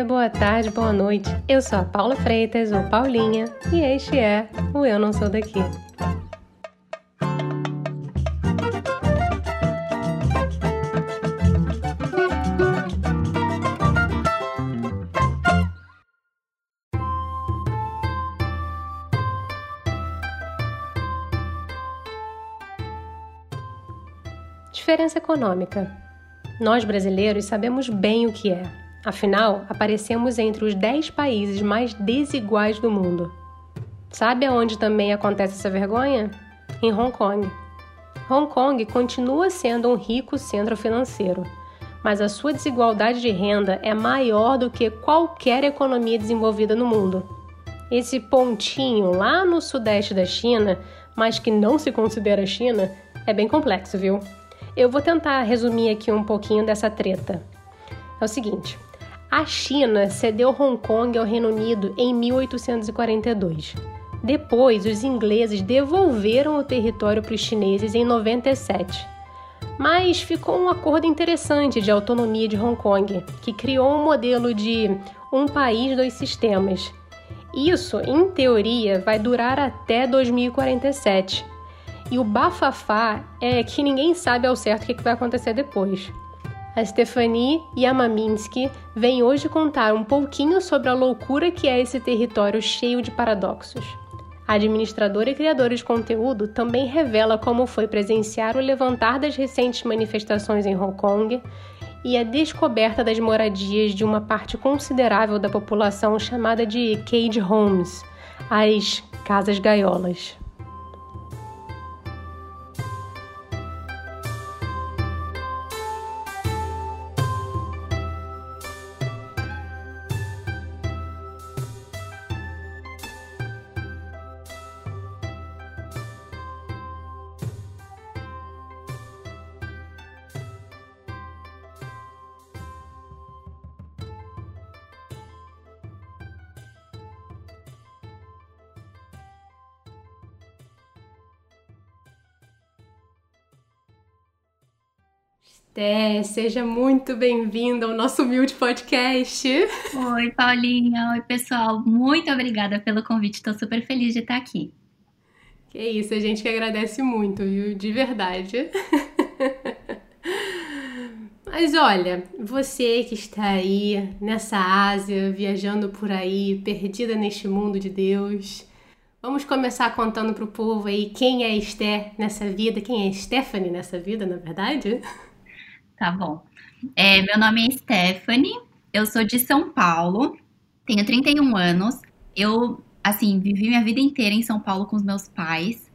dia, boa tarde, boa noite. Eu sou a Paula Freitas, ou Paulinha, e este é o Eu Não Sou Daqui. Diferença econômica. Nós brasileiros sabemos bem o que é. Afinal, aparecemos entre os 10 países mais desiguais do mundo. Sabe aonde também acontece essa vergonha? Em Hong Kong. Hong Kong continua sendo um rico centro financeiro, mas a sua desigualdade de renda é maior do que qualquer economia desenvolvida no mundo. Esse pontinho lá no sudeste da China, mas que não se considera China, é bem complexo, viu? Eu vou tentar resumir aqui um pouquinho dessa treta. É o seguinte: a China cedeu Hong Kong ao Reino Unido em 1842. Depois, os ingleses devolveram o território para os chineses em 97. Mas ficou um acordo interessante de autonomia de Hong Kong, que criou um modelo de um país, dois sistemas. Isso, em teoria, vai durar até 2047 e o bafafá é que ninguém sabe ao certo o que vai acontecer depois. A Stephanie Yamaminsky vem hoje contar um pouquinho sobre a loucura que é esse território cheio de paradoxos. A administradora e criadora de conteúdo também revela como foi presenciar o levantar das recentes manifestações em Hong Kong e a descoberta das moradias de uma parte considerável da população chamada de cage homes, as casas gaiolas. Té, seja muito bem-vinda ao nosso humilde podcast. Oi, Paulinha. Oi, pessoal. Muito obrigada pelo convite. Estou super feliz de estar aqui. Que isso, a gente que agradece muito, viu? De verdade. Mas olha, você que está aí nessa Ásia, viajando por aí, perdida neste mundo de Deus, vamos começar contando pro povo aí quem é Esther nessa vida, quem é Stephanie nessa vida, na verdade? Tá bom. É, meu nome é Stephanie, eu sou de São Paulo, tenho 31 anos. Eu, assim, vivi minha vida inteira em São Paulo com os meus pais.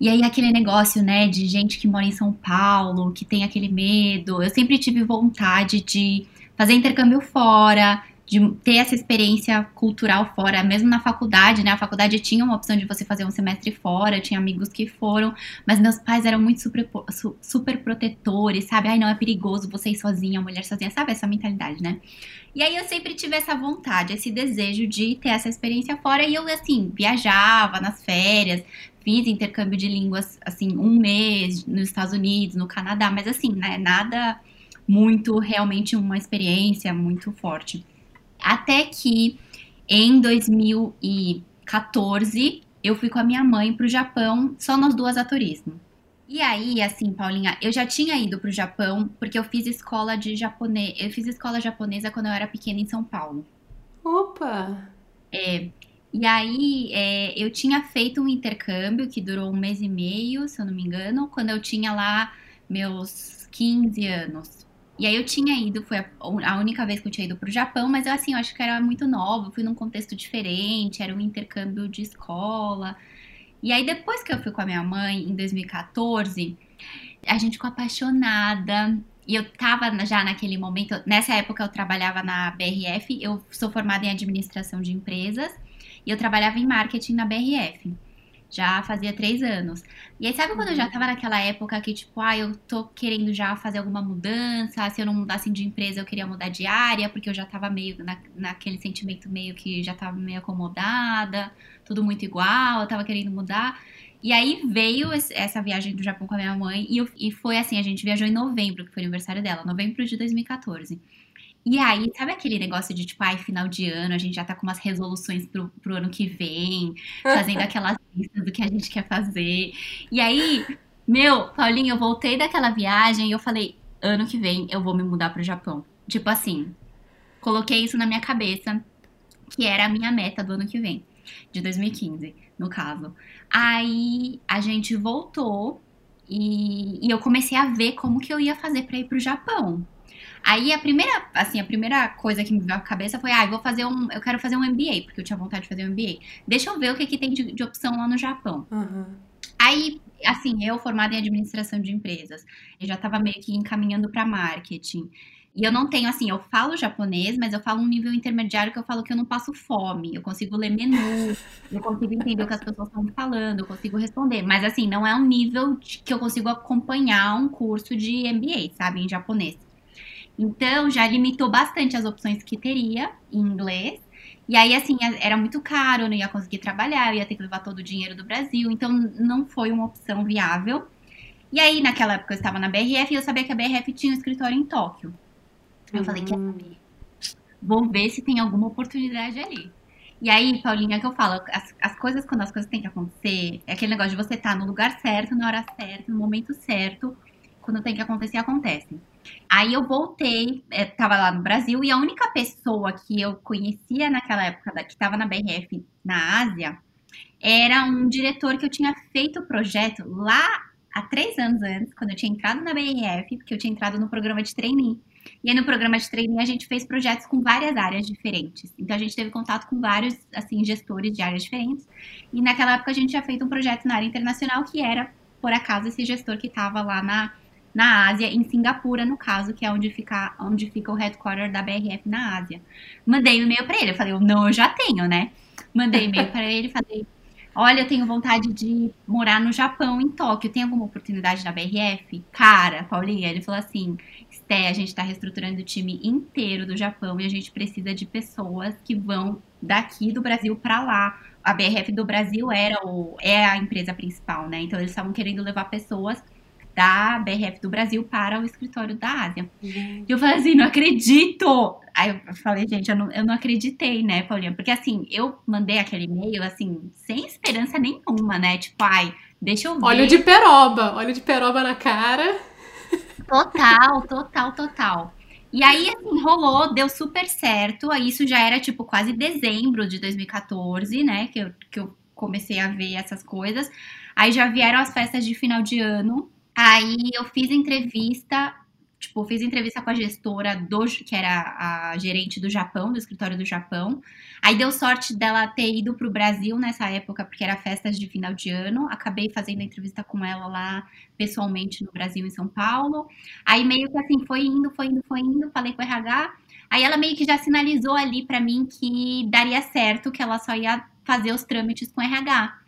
E aí, aquele negócio, né, de gente que mora em São Paulo, que tem aquele medo. Eu sempre tive vontade de fazer intercâmbio fora, de ter essa experiência cultural fora, mesmo na faculdade, né? A faculdade tinha uma opção de você fazer um semestre fora, tinha amigos que foram, mas meus pais eram muito super, super protetores, sabe? Ai, não, é perigoso você ir sozinha, mulher sozinha, sabe? Essa mentalidade, né? E aí eu sempre tive essa vontade, esse desejo de ter essa experiência fora e eu, assim, viajava nas férias, fiz intercâmbio de línguas, assim, um mês nos Estados Unidos, no Canadá, mas assim, né? Nada muito, realmente uma experiência muito forte. Até que em 2014 eu fui com a minha mãe para o Japão, só nós duas a turismo. E aí, assim, Paulinha, eu já tinha ido para o Japão porque eu fiz escola de japonês. Eu fiz escola japonesa quando eu era pequena em São Paulo. Opa! É. E aí, é, eu tinha feito um intercâmbio que durou um mês e meio, se eu não me engano, quando eu tinha lá meus 15 anos. E aí eu tinha ido, foi a, única vez que eu tinha ido pro Japão, mas eu assim, eu acho que era muito nova, fui num contexto diferente, era um intercâmbio de escola. E aí depois que eu fui com a minha mãe, em 2014, a gente ficou apaixonada. E eu tava já naquele momento, nessa época eu trabalhava na BRF, eu sou formada em administração de empresas, e eu trabalhava em marketing na BRF já fazia três anos. E aí, sabe quando eu já uhum. tava naquela época que, tipo, ah, eu tô querendo já fazer alguma mudança, se eu não mudasse de empresa, eu queria mudar de área, porque eu já tava meio na, naquele sentimento meio que já tava meio acomodada, tudo muito igual, eu tava querendo mudar. E aí veio essa viagem do Japão com a minha mãe, e, eu, e foi assim, a gente viajou em novembro, que foi o aniversário dela, novembro de 2014. E aí, sabe aquele negócio de tipo, ai, final de ano, a gente já tá com umas resoluções pro, pro ano que vem, fazendo aquelas listas do que a gente quer fazer. E aí, meu, Paulinho, eu voltei daquela viagem e eu falei, ano que vem eu vou me mudar pro Japão. Tipo assim, coloquei isso na minha cabeça, que era a minha meta do ano que vem, de 2015, no caso. Aí a gente voltou e, e eu comecei a ver como que eu ia fazer para ir pro Japão. Aí a primeira, assim, a primeira coisa que me veio à cabeça foi, ah, eu vou fazer um, eu quero fazer um MBA, porque eu tinha vontade de fazer um MBA. Deixa eu ver o que, que tem de, de opção lá no Japão. Uhum. Aí, assim, eu formada em administração de empresas, eu já estava meio que encaminhando para marketing. E eu não tenho, assim, eu falo japonês, mas eu falo um nível intermediário que eu falo que eu não passo fome. Eu consigo ler menu, eu consigo entender o que as pessoas estão falando, eu consigo responder. Mas, assim, não é um nível que eu consigo acompanhar um curso de MBA, sabe, em japonês. Então, já limitou bastante as opções que teria em inglês. E aí, assim, era muito caro, eu não ia conseguir trabalhar, eu ia ter que levar todo o dinheiro do Brasil. Então, não foi uma opção viável. E aí, naquela época, eu estava na BRF e eu sabia que a BRF tinha um escritório em Tóquio. Eu uhum. falei, quer saber? Vou ver se tem alguma oportunidade ali. E aí, Paulinha, é que eu falo, as, as coisas, quando as coisas têm que acontecer, é aquele negócio de você estar tá no lugar certo, na hora certa, no momento certo. Quando tem que acontecer, acontece. Aí eu voltei, estava é, lá no Brasil, e a única pessoa que eu conhecia naquela época, que estava na BRF na Ásia, era um diretor que eu tinha feito o projeto lá há três anos antes, quando eu tinha entrado na BRF, porque eu tinha entrado no programa de trainee. E aí no programa de trainee a gente fez projetos com várias áreas diferentes. Então a gente teve contato com vários assim gestores de áreas diferentes. E naquela época a gente tinha feito um projeto na área internacional que era por acaso esse gestor que estava lá na na Ásia, em Singapura, no caso, que é onde fica, onde fica o headquarter da BRF na Ásia. Mandei um e-mail para ele, eu falei, não, eu já tenho, né? Mandei um e-mail para ele, falei, olha, eu tenho vontade de morar no Japão, em Tóquio, tem alguma oportunidade na BRF? Cara, Paulinha, ele falou assim, Sté, a gente está reestruturando o time inteiro do Japão e a gente precisa de pessoas que vão daqui do Brasil para lá. A BRF do Brasil era o, é a empresa principal, né? Então eles estavam querendo levar pessoas da BRF do Brasil para o escritório da Ásia. Uhum. E eu falei assim, não acredito! Aí eu falei, gente, eu não, eu não acreditei, né, Paulinha? Porque assim, eu mandei aquele e-mail, assim, sem esperança nenhuma, né? Tipo, ai, deixa eu ver. Olha de peroba, olha de peroba na cara. Total, total, total. E aí, assim, rolou, deu super certo. Aí isso já era, tipo, quase dezembro de 2014, né? Que eu, que eu comecei a ver essas coisas. Aí já vieram as festas de final de ano. Aí eu fiz entrevista, tipo, fiz entrevista com a gestora do que era a gerente do Japão, do escritório do Japão. Aí deu sorte dela ter ido para o Brasil nessa época, porque era festas de final de ano. Acabei fazendo a entrevista com ela lá pessoalmente no Brasil, em São Paulo. Aí meio que assim, foi indo, foi indo, foi indo, falei com o RH. Aí ela meio que já sinalizou ali para mim que daria certo, que ela só ia fazer os trâmites com o RH.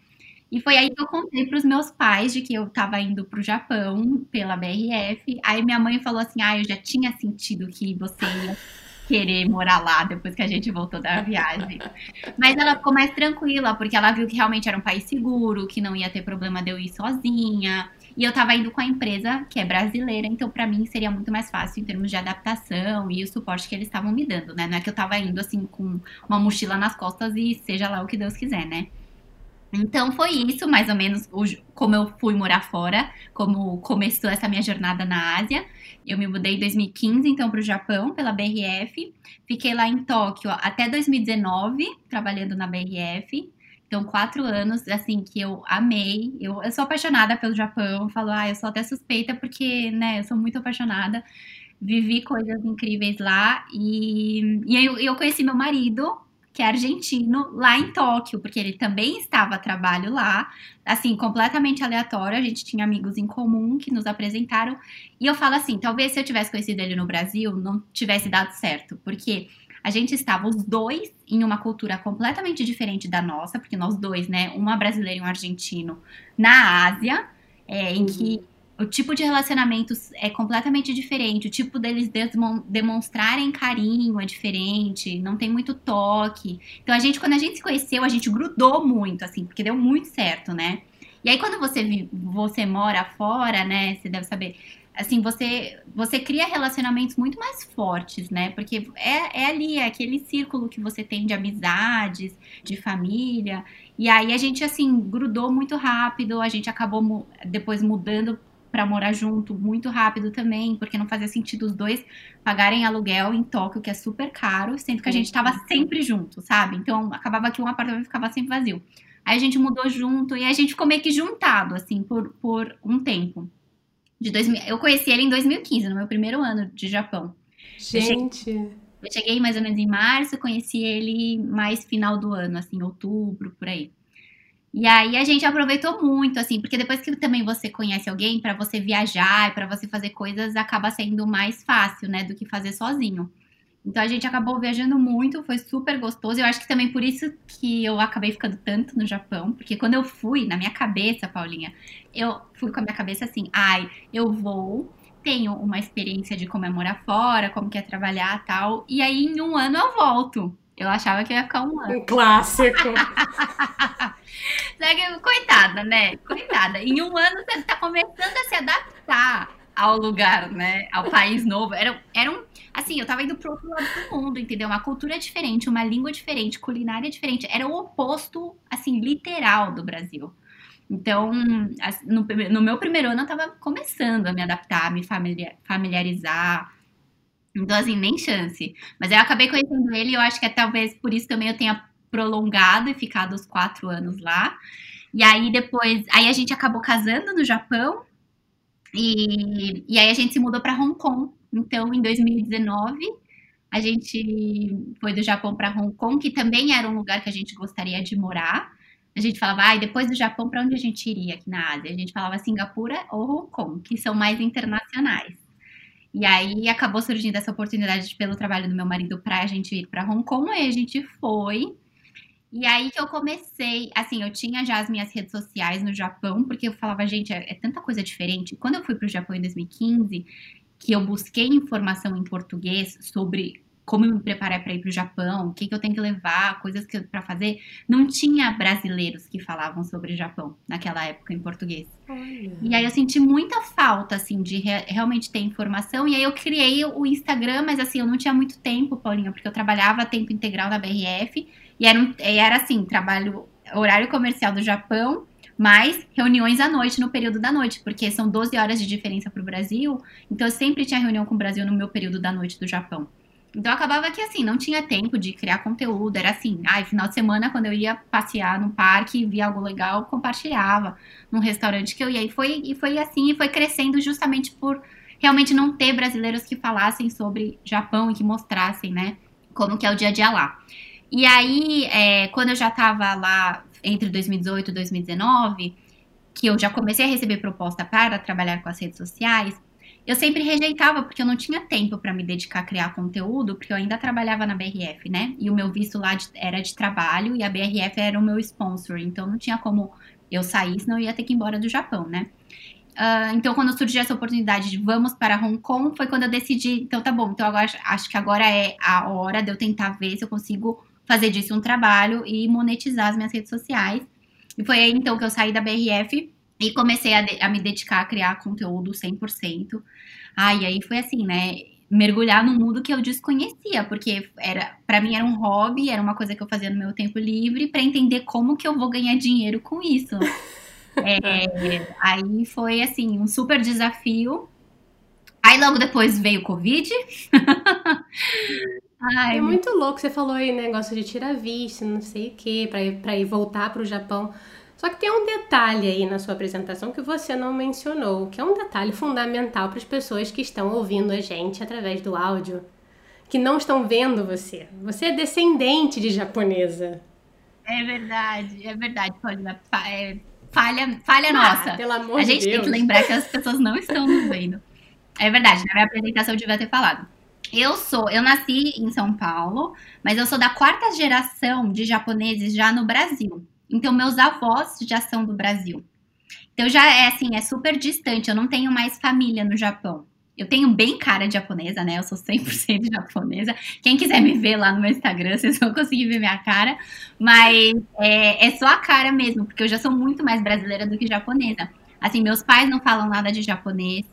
E foi aí que eu contei para os meus pais de que eu estava indo para o Japão pela BRF. Aí minha mãe falou assim: Ah, eu já tinha sentido que você ia querer morar lá depois que a gente voltou da viagem. Mas ela ficou mais tranquila, porque ela viu que realmente era um país seguro, que não ia ter problema de eu ir sozinha. E eu estava indo com a empresa, que é brasileira, então para mim seria muito mais fácil em termos de adaptação e o suporte que eles estavam me dando, né? Não é que eu estava indo assim com uma mochila nas costas e seja lá o que Deus quiser, né? Então foi isso, mais ou menos, como eu fui morar fora, como começou essa minha jornada na Ásia. Eu me mudei em 2015, então, para o Japão, pela BRF. Fiquei lá em Tóquio até 2019, trabalhando na BRF. Então, quatro anos, assim, que eu amei. Eu, eu sou apaixonada pelo Japão. falo, ah, eu sou até suspeita, porque, né, eu sou muito apaixonada. Vivi coisas incríveis lá. E, e eu, eu conheci meu marido que é argentino, lá em Tóquio, porque ele também estava a trabalho lá, assim, completamente aleatório. A gente tinha amigos em comum que nos apresentaram. E eu falo assim: talvez se eu tivesse conhecido ele no Brasil, não tivesse dado certo, porque a gente estava os dois em uma cultura completamente diferente da nossa, porque nós dois, né, uma brasileira e um argentino, na Ásia, é, em que uhum o tipo de relacionamentos é completamente diferente, o tipo deles demonstrarem carinho é diferente, não tem muito toque. Então a gente, quando a gente se conheceu, a gente grudou muito, assim, porque deu muito certo, né? E aí, quando você, você mora fora, né? Você deve saber. Assim, você, você cria relacionamentos muito mais fortes, né? Porque é, é ali, é aquele círculo que você tem de amizades, de família. E aí a gente, assim, grudou muito rápido, a gente acabou depois mudando para morar junto muito rápido também, porque não fazia sentido os dois pagarem aluguel em Tóquio, que é super caro, sendo que a gente estava sempre junto, sabe? Então acabava que um apartamento ficava sempre vazio. Aí a gente mudou junto e a gente ficou meio que juntado, assim, por, por um tempo. De 2000, eu conheci ele em 2015, no meu primeiro ano de Japão. Gente. Eu cheguei, eu cheguei mais ou menos em março, conheci ele mais final do ano, assim, outubro, por aí. E aí a gente aproveitou muito, assim, porque depois que também você conhece alguém, para você viajar, para você fazer coisas, acaba sendo mais fácil, né, do que fazer sozinho. Então a gente acabou viajando muito, foi super gostoso. Eu acho que também por isso que eu acabei ficando tanto no Japão, porque quando eu fui, na minha cabeça, Paulinha, eu fui com a minha cabeça assim, ai, eu vou, tenho uma experiência de como é morar fora, como que é trabalhar tal, e aí em um ano eu volto. Eu achava que ia ficar um ano. Um clássico. Coitada, né? Coitada. Em um ano você tá começando a se adaptar ao lugar, né? Ao país novo. Era, era um. Assim, eu tava indo pro outro lado do mundo, entendeu? Uma cultura diferente, uma língua diferente, culinária diferente. Era o oposto, assim, literal do Brasil. Então, no, no meu primeiro ano, eu tava começando a me adaptar, a me familiarizar. Então, assim, nem chance. Mas eu acabei conhecendo ele e eu acho que é talvez por isso também eu tenha prolongado e ficado os quatro anos lá. E aí depois, aí a gente acabou casando no Japão e, e aí a gente se mudou para Hong Kong. Então, em 2019, a gente foi do Japão para Hong Kong, que também era um lugar que a gente gostaria de morar. A gente falava, ah, depois do Japão, para onde a gente iria aqui na Ásia? A gente falava Singapura ou Hong Kong, que são mais internacionais. E aí acabou surgindo essa oportunidade pelo trabalho do meu marido para a gente ir para Hong Kong, e a gente foi. E aí que eu comecei, assim, eu tinha já as minhas redes sociais no Japão, porque eu falava, gente, é, é tanta coisa diferente. Quando eu fui para o Japão em 2015, que eu busquei informação em português sobre como me preparar para ir para o Japão, o que, que eu tenho que levar, coisas para fazer, não tinha brasileiros que falavam sobre o Japão naquela época em português. Olha. E aí eu senti muita falta, assim, de re realmente ter informação. E aí eu criei o Instagram, mas assim, eu não tinha muito tempo, Paulinha, porque eu trabalhava tempo integral na BRF. E era, um, era assim, trabalho, horário comercial do Japão, mais reuniões à noite, no período da noite, porque são 12 horas de diferença para o Brasil. Então eu sempre tinha reunião com o Brasil no meu período da noite do Japão. Então acabava que assim, não tinha tempo de criar conteúdo, era assim, ai, final de semana quando eu ia passear no parque, via algo legal, compartilhava num restaurante que eu ia e foi e foi assim, e foi crescendo justamente por realmente não ter brasileiros que falassem sobre Japão e que mostrassem, né, como que é o dia a dia lá. E aí, é, quando eu já estava lá entre 2018 e 2019, que eu já comecei a receber proposta para trabalhar com as redes sociais, eu sempre rejeitava porque eu não tinha tempo para me dedicar a criar conteúdo, porque eu ainda trabalhava na BRF, né? E o meu visto lá de, era de trabalho e a BRF era o meu sponsor, então não tinha como eu sair, senão eu ia ter que ir embora do Japão, né? Uh, então, quando surgiu essa oportunidade de vamos para Hong Kong, foi quando eu decidi, então tá bom, então agora acho que agora é a hora de eu tentar ver se eu consigo fazer disso um trabalho e monetizar as minhas redes sociais. E foi aí então que eu saí da BRF e comecei a, a me dedicar a criar conteúdo 100%. Ah, e aí foi assim, né? Mergulhar no mundo que eu desconhecia, porque era para mim era um hobby, era uma coisa que eu fazia no meu tempo livre para entender como que eu vou ganhar dinheiro com isso. é, aí foi assim um super desafio. Aí logo depois veio o Covid. Ai, é muito louco. Você falou aí negócio de tirar visto, não sei o quê, para ir, pra ir voltar para o Japão. Só que tem um detalhe aí na sua apresentação que você não mencionou, que é um detalhe fundamental para as pessoas que estão ouvindo a gente através do áudio, que não estão vendo você. Você é descendente de japonesa. É verdade, é verdade, Paulina. É, falha, falha ah, nossa. Pelo amor a gente de tem que lembrar que as pessoas não estão nos vendo. É verdade, na minha apresentação eu devia ter falado. Eu sou, eu nasci em São Paulo, mas eu sou da quarta geração de japoneses já no Brasil. Então, meus avós já são do Brasil. Então, já é assim, é super distante. Eu não tenho mais família no Japão. Eu tenho bem cara de japonesa, né? Eu sou 100% japonesa. Quem quiser me ver lá no meu Instagram, vocês vão conseguir ver minha cara. Mas é, é só a cara mesmo, porque eu já sou muito mais brasileira do que japonesa. Assim, meus pais não falam nada de japonês.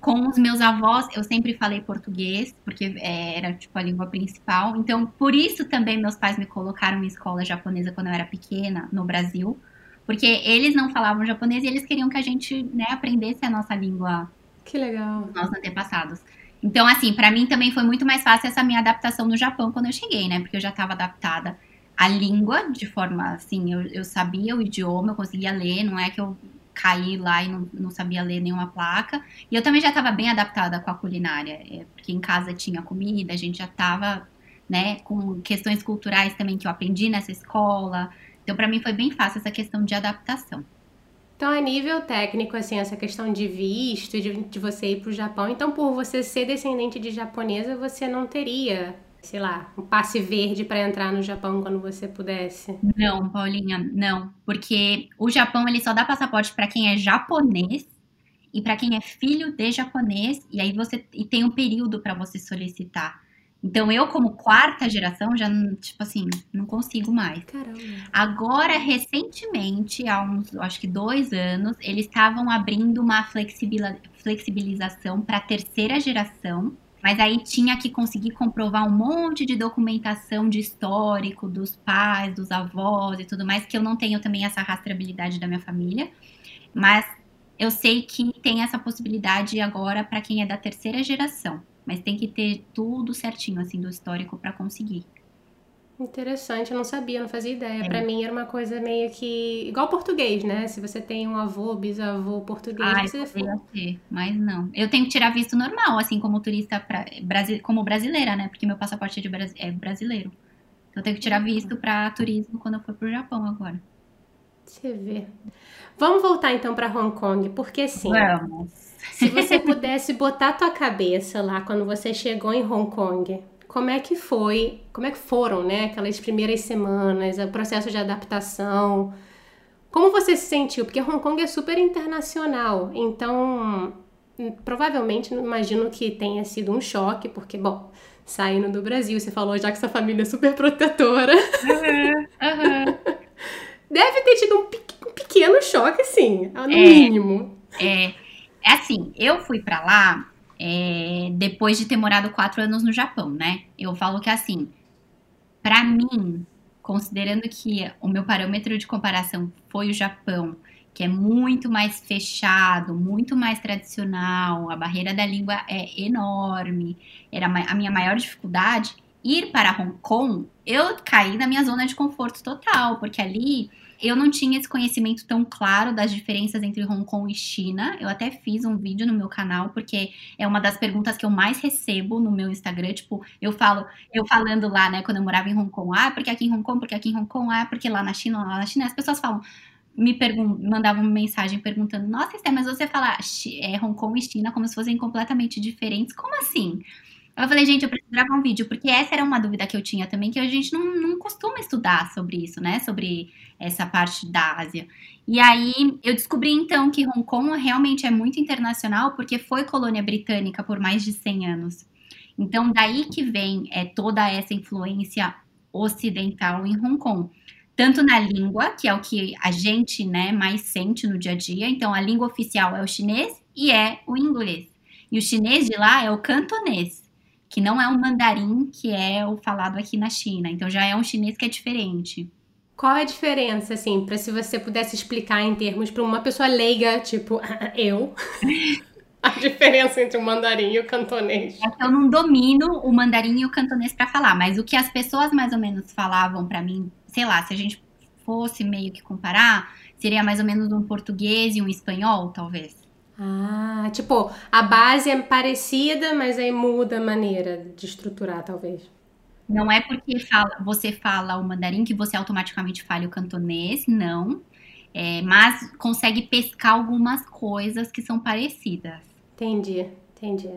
Com os meus avós, eu sempre falei português, porque é, era, tipo, a língua principal. Então, por isso também meus pais me colocaram em escola japonesa quando eu era pequena, no Brasil. Porque eles não falavam japonês e eles queriam que a gente, né, aprendesse a nossa língua. Que legal. Nossos antepassados. Então, assim, para mim também foi muito mais fácil essa minha adaptação no Japão quando eu cheguei, né? Porque eu já estava adaptada à língua de forma, assim, eu, eu sabia o idioma, eu conseguia ler, não é que eu caí lá e não, não sabia ler nenhuma placa. E eu também já estava bem adaptada com a culinária, é, porque em casa tinha comida, a gente já estava, né, com questões culturais também que eu aprendi nessa escola. Então, para mim foi bem fácil essa questão de adaptação. Então, a nível técnico, assim, essa questão de visto, de, de você ir para o Japão, então, por você ser descendente de japonesa, você não teria sei lá, um passe verde para entrar no Japão quando você pudesse? Não, Paulinha, não, porque o Japão ele só dá passaporte para quem é japonês e para quem é filho de japonês e aí você e tem um período para você solicitar. Então eu como quarta geração já tipo assim não consigo mais. Caramba. Agora recentemente, há uns acho que dois anos, eles estavam abrindo uma flexibilização para terceira geração mas aí tinha que conseguir comprovar um monte de documentação de histórico dos pais, dos avós e tudo mais, que eu não tenho também essa rastreabilidade da minha família. Mas eu sei que tem essa possibilidade agora para quem é da terceira geração. Mas tem que ter tudo certinho, assim, do histórico para conseguir. Interessante, eu não sabia, não fazia ideia. É. Para mim era uma coisa meio que igual português, né? Se você tem um avô, bisavô português, Ai, você ter, mas não. Eu tenho que tirar visto normal, assim como turista pra, como brasileira, né? Porque meu passaporte é, de, é brasileiro. Então eu tenho que tirar uhum. visto para turismo quando eu for pro Japão agora. Você vê. Vamos voltar então para Hong Kong, porque sim. Vamos. Se você pudesse botar a tua cabeça lá quando você chegou em Hong Kong, como é que foi, como é que foram, né, aquelas primeiras semanas, o processo de adaptação. Como você se sentiu? Porque Hong Kong é super internacional, então provavelmente imagino que tenha sido um choque, porque, bom, saindo do Brasil, você falou já que sua família é super protetora. Uhum, uhum. Deve ter tido um, um pequeno choque, sim, no é, mínimo. É, é assim, eu fui para lá é, depois de ter morado quatro anos no Japão, né? Eu falo que assim, para mim, considerando que o meu parâmetro de comparação foi o Japão, que é muito mais fechado, muito mais tradicional, a barreira da língua é enorme, era a minha maior dificuldade. Ir para Hong Kong, eu caí na minha zona de conforto total, porque ali eu não tinha esse conhecimento tão claro das diferenças entre Hong Kong e China. Eu até fiz um vídeo no meu canal, porque é uma das perguntas que eu mais recebo no meu Instagram. Tipo, eu falo, eu falando lá, né, quando eu morava em Hong Kong, ah, porque aqui em Hong Kong, porque aqui em Hong Kong, ah, porque lá na China, lá na China, as pessoas falam, me mandavam mensagem perguntando: Nossa, mas você fala é, Hong Kong e China como se fossem completamente diferentes. Como assim? Eu falei, gente, eu preciso gravar um vídeo, porque essa era uma dúvida que eu tinha também, que a gente não, não costuma estudar sobre isso, né? Sobre essa parte da Ásia. E aí eu descobri então que Hong Kong realmente é muito internacional, porque foi colônia britânica por mais de 100 anos. Então, daí que vem é, toda essa influência ocidental em Hong Kong. Tanto na língua, que é o que a gente né, mais sente no dia a dia. Então, a língua oficial é o chinês e é o inglês. E o chinês de lá é o cantonês que não é um mandarim que é o falado aqui na China. Então já é um chinês que é diferente. Qual é a diferença, assim, para se você pudesse explicar em termos para uma pessoa leiga, tipo eu, a diferença entre o mandarim e o cantonês? É eu não domino o mandarim e o cantonês para falar, mas o que as pessoas mais ou menos falavam para mim, sei lá, se a gente fosse meio que comparar, seria mais ou menos um português e um espanhol, talvez. Ah, tipo, a base é parecida, mas aí muda a maneira de estruturar, talvez. Não é porque fala, você fala o mandarim que você automaticamente fale o cantonês, não. É, mas consegue pescar algumas coisas que são parecidas. Entendi, entendi.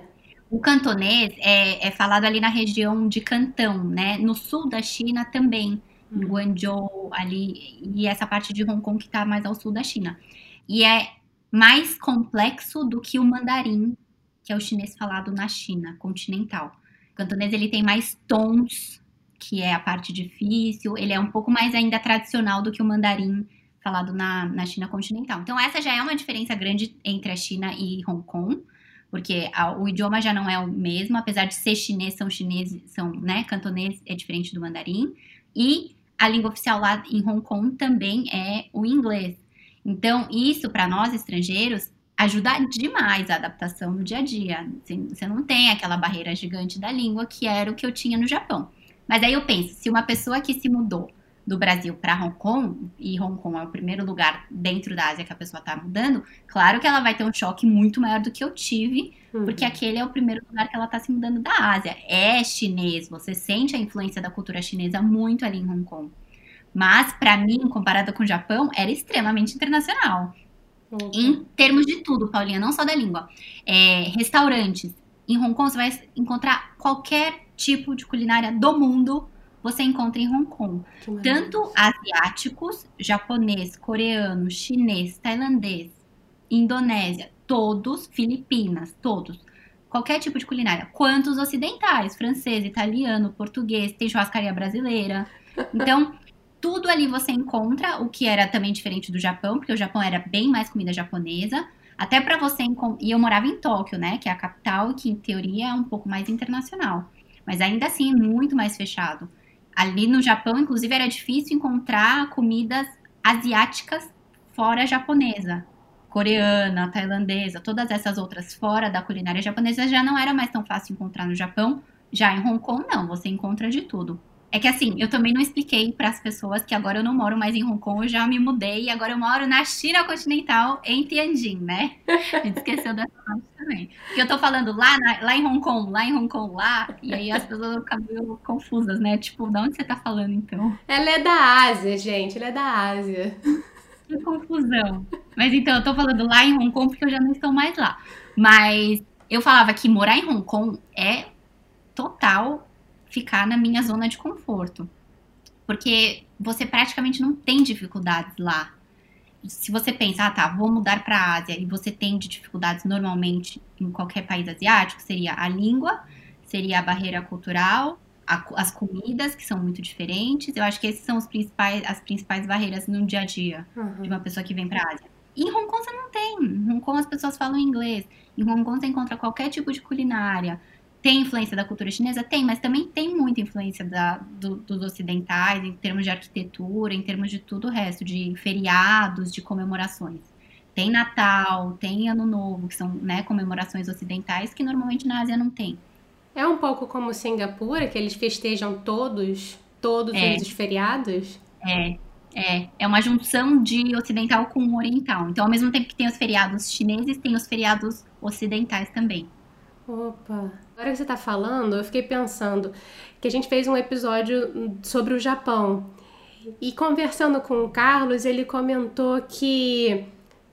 O cantonês é, é falado ali na região de Cantão, né? No sul da China também, em uhum. Guangzhou, ali, e essa parte de Hong Kong que está mais ao sul da China. E é mais complexo do que o mandarim que é o chinês falado na China continental. O cantonês ele tem mais tons, que é a parte difícil, ele é um pouco mais ainda tradicional do que o mandarim falado na, na China continental. Então, essa já é uma diferença grande entre a China e Hong Kong, porque a, o idioma já não é o mesmo, apesar de ser chinês, são chineses, são, né, cantonês é diferente do mandarim, e a língua oficial lá em Hong Kong também é o inglês. Então, isso para nós estrangeiros ajuda demais a adaptação no dia a dia. Você não tem aquela barreira gigante da língua que era o que eu tinha no Japão. Mas aí eu penso, se uma pessoa que se mudou do Brasil para Hong Kong, e Hong Kong é o primeiro lugar dentro da Ásia que a pessoa está mudando, claro que ela vai ter um choque muito maior do que eu tive, uhum. porque aquele é o primeiro lugar que ela está se mudando da Ásia. É chinês, você sente a influência da cultura chinesa muito ali em Hong Kong. Mas, para mim, comparado com o Japão, era extremamente internacional. Uhum. Em termos de tudo, Paulinha, não só da língua. É, restaurantes. Em Hong Kong, você vai encontrar qualquer tipo de culinária do mundo você encontra em Hong Kong. Tanto asiáticos, japonês, coreano, chinês, tailandês, indonésia, todos, Filipinas, todos. Qualquer tipo de culinária. Quanto os ocidentais, francês, italiano, português, tem churrascaria brasileira. Então, tudo ali você encontra, o que era também diferente do Japão, porque o Japão era bem mais comida japonesa. Até para você E eu morava em Tóquio, né? Que é a capital, que em teoria é um pouco mais internacional. Mas ainda assim, muito mais fechado. Ali no Japão, inclusive, era difícil encontrar comidas asiáticas fora japonesa. Coreana, tailandesa, todas essas outras fora da culinária japonesa já não era mais tão fácil encontrar no Japão. Já em Hong Kong, não, você encontra de tudo. É que assim, eu também não expliquei para as pessoas que agora eu não moro mais em Hong Kong, eu já me mudei e agora eu moro na China continental, em Tianjin, né? A gente esqueceu dessa parte também. Porque eu tô falando lá, na, lá em Hong Kong, lá em Hong Kong, lá, e aí as pessoas ficam meio confusas, né? Tipo, de onde você tá falando então? Ela é da Ásia, gente, ela é da Ásia. Que confusão. Mas então, eu tô falando lá em Hong Kong porque eu já não estou mais lá. Mas eu falava que morar em Hong Kong é total ficar na minha zona de conforto. Porque você praticamente não tem dificuldades lá. Se você pensa, ah tá, vou mudar para a Ásia e você tem dificuldades normalmente em qualquer país asiático, seria a língua, seria a barreira cultural, a, as comidas, que são muito diferentes. Eu acho que esses são os principais, as principais barreiras no dia a dia uhum. de uma pessoa que vem para a Ásia. Em Hong Kong você não tem. Em Hong Kong as pessoas falam inglês. Em Hong Kong você encontra qualquer tipo de culinária. Tem influência da cultura chinesa? Tem, mas também tem muita influência da, do, dos ocidentais, em termos de arquitetura, em termos de tudo o resto, de feriados, de comemorações. Tem Natal, tem Ano Novo, que são né, comemorações ocidentais que normalmente na Ásia não tem. É um pouco como Singapura, que eles festejam todos, todos é. os feriados? É, é, é uma junção de ocidental com oriental. Então, ao mesmo tempo que tem os feriados chineses, tem os feriados ocidentais também. Opa! Agora que você está falando, eu fiquei pensando que a gente fez um episódio sobre o Japão. E conversando com o Carlos, ele comentou que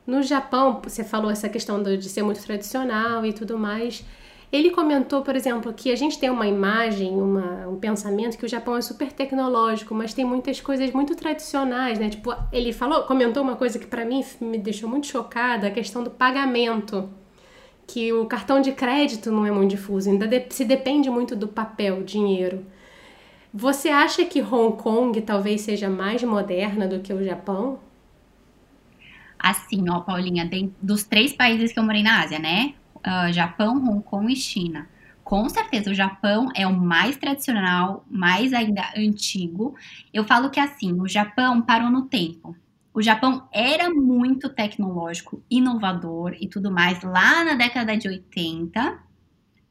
no Japão, você falou essa questão de ser muito tradicional e tudo mais. Ele comentou, por exemplo, que a gente tem uma imagem, uma, um pensamento que o Japão é super tecnológico, mas tem muitas coisas muito tradicionais, né? Tipo, ele falou, comentou uma coisa que para mim me deixou muito chocada, a questão do pagamento que o cartão de crédito não é muito difuso, ainda de, se depende muito do papel, dinheiro. Você acha que Hong Kong talvez seja mais moderna do que o Japão? Assim, ó, Paulinha, dos três países que eu morei na Ásia, né? Uh, Japão, Hong Kong e China. Com certeza, o Japão é o mais tradicional, mais ainda antigo. Eu falo que assim, o Japão parou no tempo. O Japão era muito tecnológico, inovador e tudo mais lá na década de 80,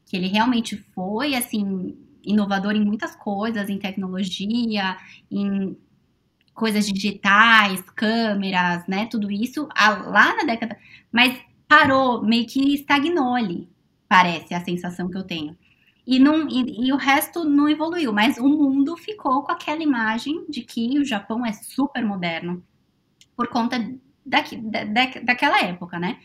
que ele realmente foi assim inovador em muitas coisas, em tecnologia, em coisas digitais, câmeras, né, tudo isso lá na década, mas parou, meio que estagnou ali, parece a sensação que eu tenho. E, não, e, e, o resto não evoluiu, mas o mundo ficou com aquela imagem de que o Japão é super moderno, por conta daqui, da, da, daquela época, né?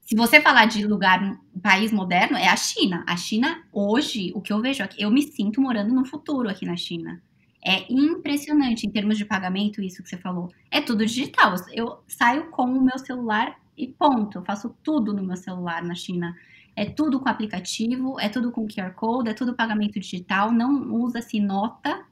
Se você falar de lugar, país moderno, é a China. A China, hoje, o que eu vejo aqui, eu me sinto morando no futuro aqui na China. É impressionante em termos de pagamento, isso que você falou. É tudo digital. Eu saio com o meu celular e ponto. Eu faço tudo no meu celular na China. É tudo com aplicativo, é tudo com QR Code, é tudo pagamento digital, não usa-se nota,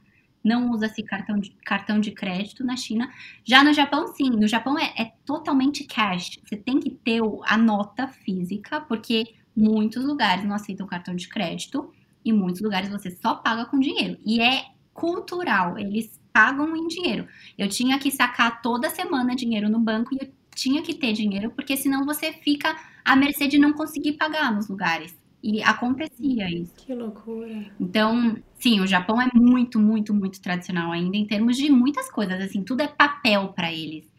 não usa-se cartão de, cartão de crédito na China. Já no Japão, sim. No Japão é, é totalmente cash. Você tem que ter a nota física, porque muitos lugares não aceitam cartão de crédito e muitos lugares você só paga com dinheiro. E é cultural, eles pagam em dinheiro. Eu tinha que sacar toda semana dinheiro no banco e eu tinha que ter dinheiro, porque senão você fica à mercê de não conseguir pagar nos lugares. E acontecia isso. Que loucura. Então, sim, o Japão é muito, muito, muito tradicional ainda em termos de muitas coisas. Assim, tudo é papel para eles.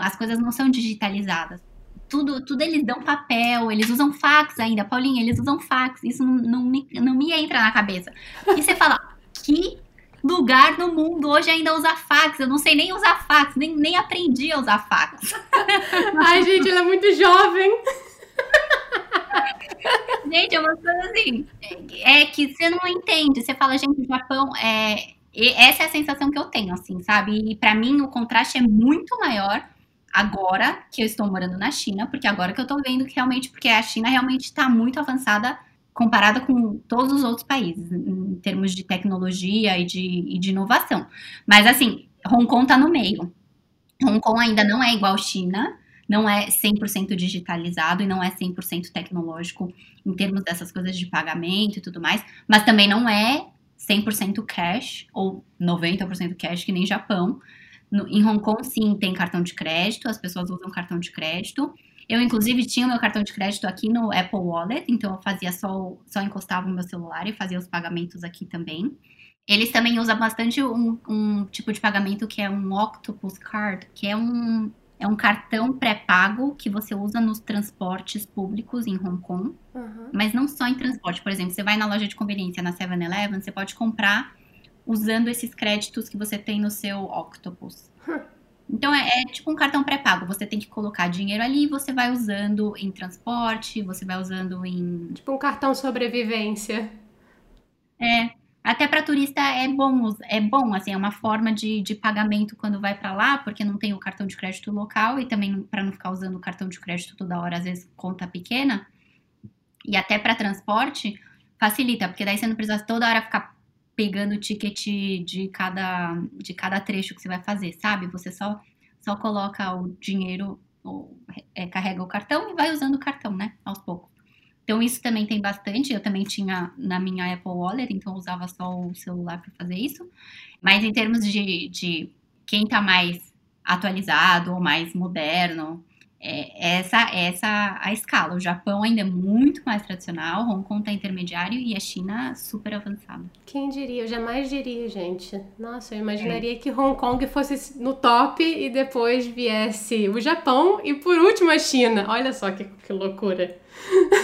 As coisas não são digitalizadas. Tudo, tudo eles dão papel, eles usam fax ainda. Paulinha, eles usam fax. Isso não, não, me, não me entra na cabeça. E você fala, que lugar no mundo hoje ainda usa fax. Eu não sei nem usar fax, nem, nem aprendi a usar fax. Ai, gente, ela é muito jovem. Gente, é uma coisa assim. É que você não entende. Você fala, gente, o Japão é. Essa é a sensação que eu tenho, assim, sabe? E para mim o contraste é muito maior agora que eu estou morando na China, porque agora que eu tô vendo que realmente, porque a China realmente está muito avançada comparada com todos os outros países, em termos de tecnologia e de, e de inovação. Mas, assim, Hong Kong está no meio. Hong Kong ainda não é igual China, não é 100% digitalizado e não é 100% tecnológico em termos dessas coisas de pagamento e tudo mais, mas também não é 100% cash ou 90% cash que nem Japão. No, em Hong Kong, sim, tem cartão de crédito, as pessoas usam cartão de crédito, eu, inclusive, tinha o meu cartão de crédito aqui no Apple Wallet, então eu fazia só, só encostava o meu celular e fazia os pagamentos aqui também. Eles também usam bastante um, um tipo de pagamento que é um Octopus Card, que é um, é um cartão pré-pago que você usa nos transportes públicos em Hong Kong. Uhum. Mas não só em transporte. Por exemplo, você vai na loja de conveniência, na 7-Eleven, você pode comprar usando esses créditos que você tem no seu Octopus. Então é, é, tipo um cartão pré-pago. Você tem que colocar dinheiro ali e você vai usando em transporte, você vai usando em. Tipo um cartão sobrevivência. É. Até para turista é bom, é bom, assim, é uma forma de, de pagamento quando vai para lá, porque não tem o cartão de crédito local e também para não ficar usando o cartão de crédito toda hora, às vezes conta pequena. E até para transporte facilita, porque daí você não precisa toda hora ficar pegando o ticket de cada, de cada trecho que você vai fazer, sabe? Você só, só coloca o dinheiro, ou, é, carrega o cartão e vai usando o cartão, né? Aos poucos. Então, isso também tem bastante. Eu também tinha na minha Apple Wallet, então usava só o celular para fazer isso. Mas em termos de, de quem está mais atualizado ou mais moderno, é, essa essa a escala. O Japão ainda é muito mais tradicional, Hong Kong está intermediário e a China super avançada. Quem diria? Eu jamais diria, gente. Nossa, eu imaginaria é. que Hong Kong fosse no top e depois viesse o Japão e por último a China. Olha só que, que loucura.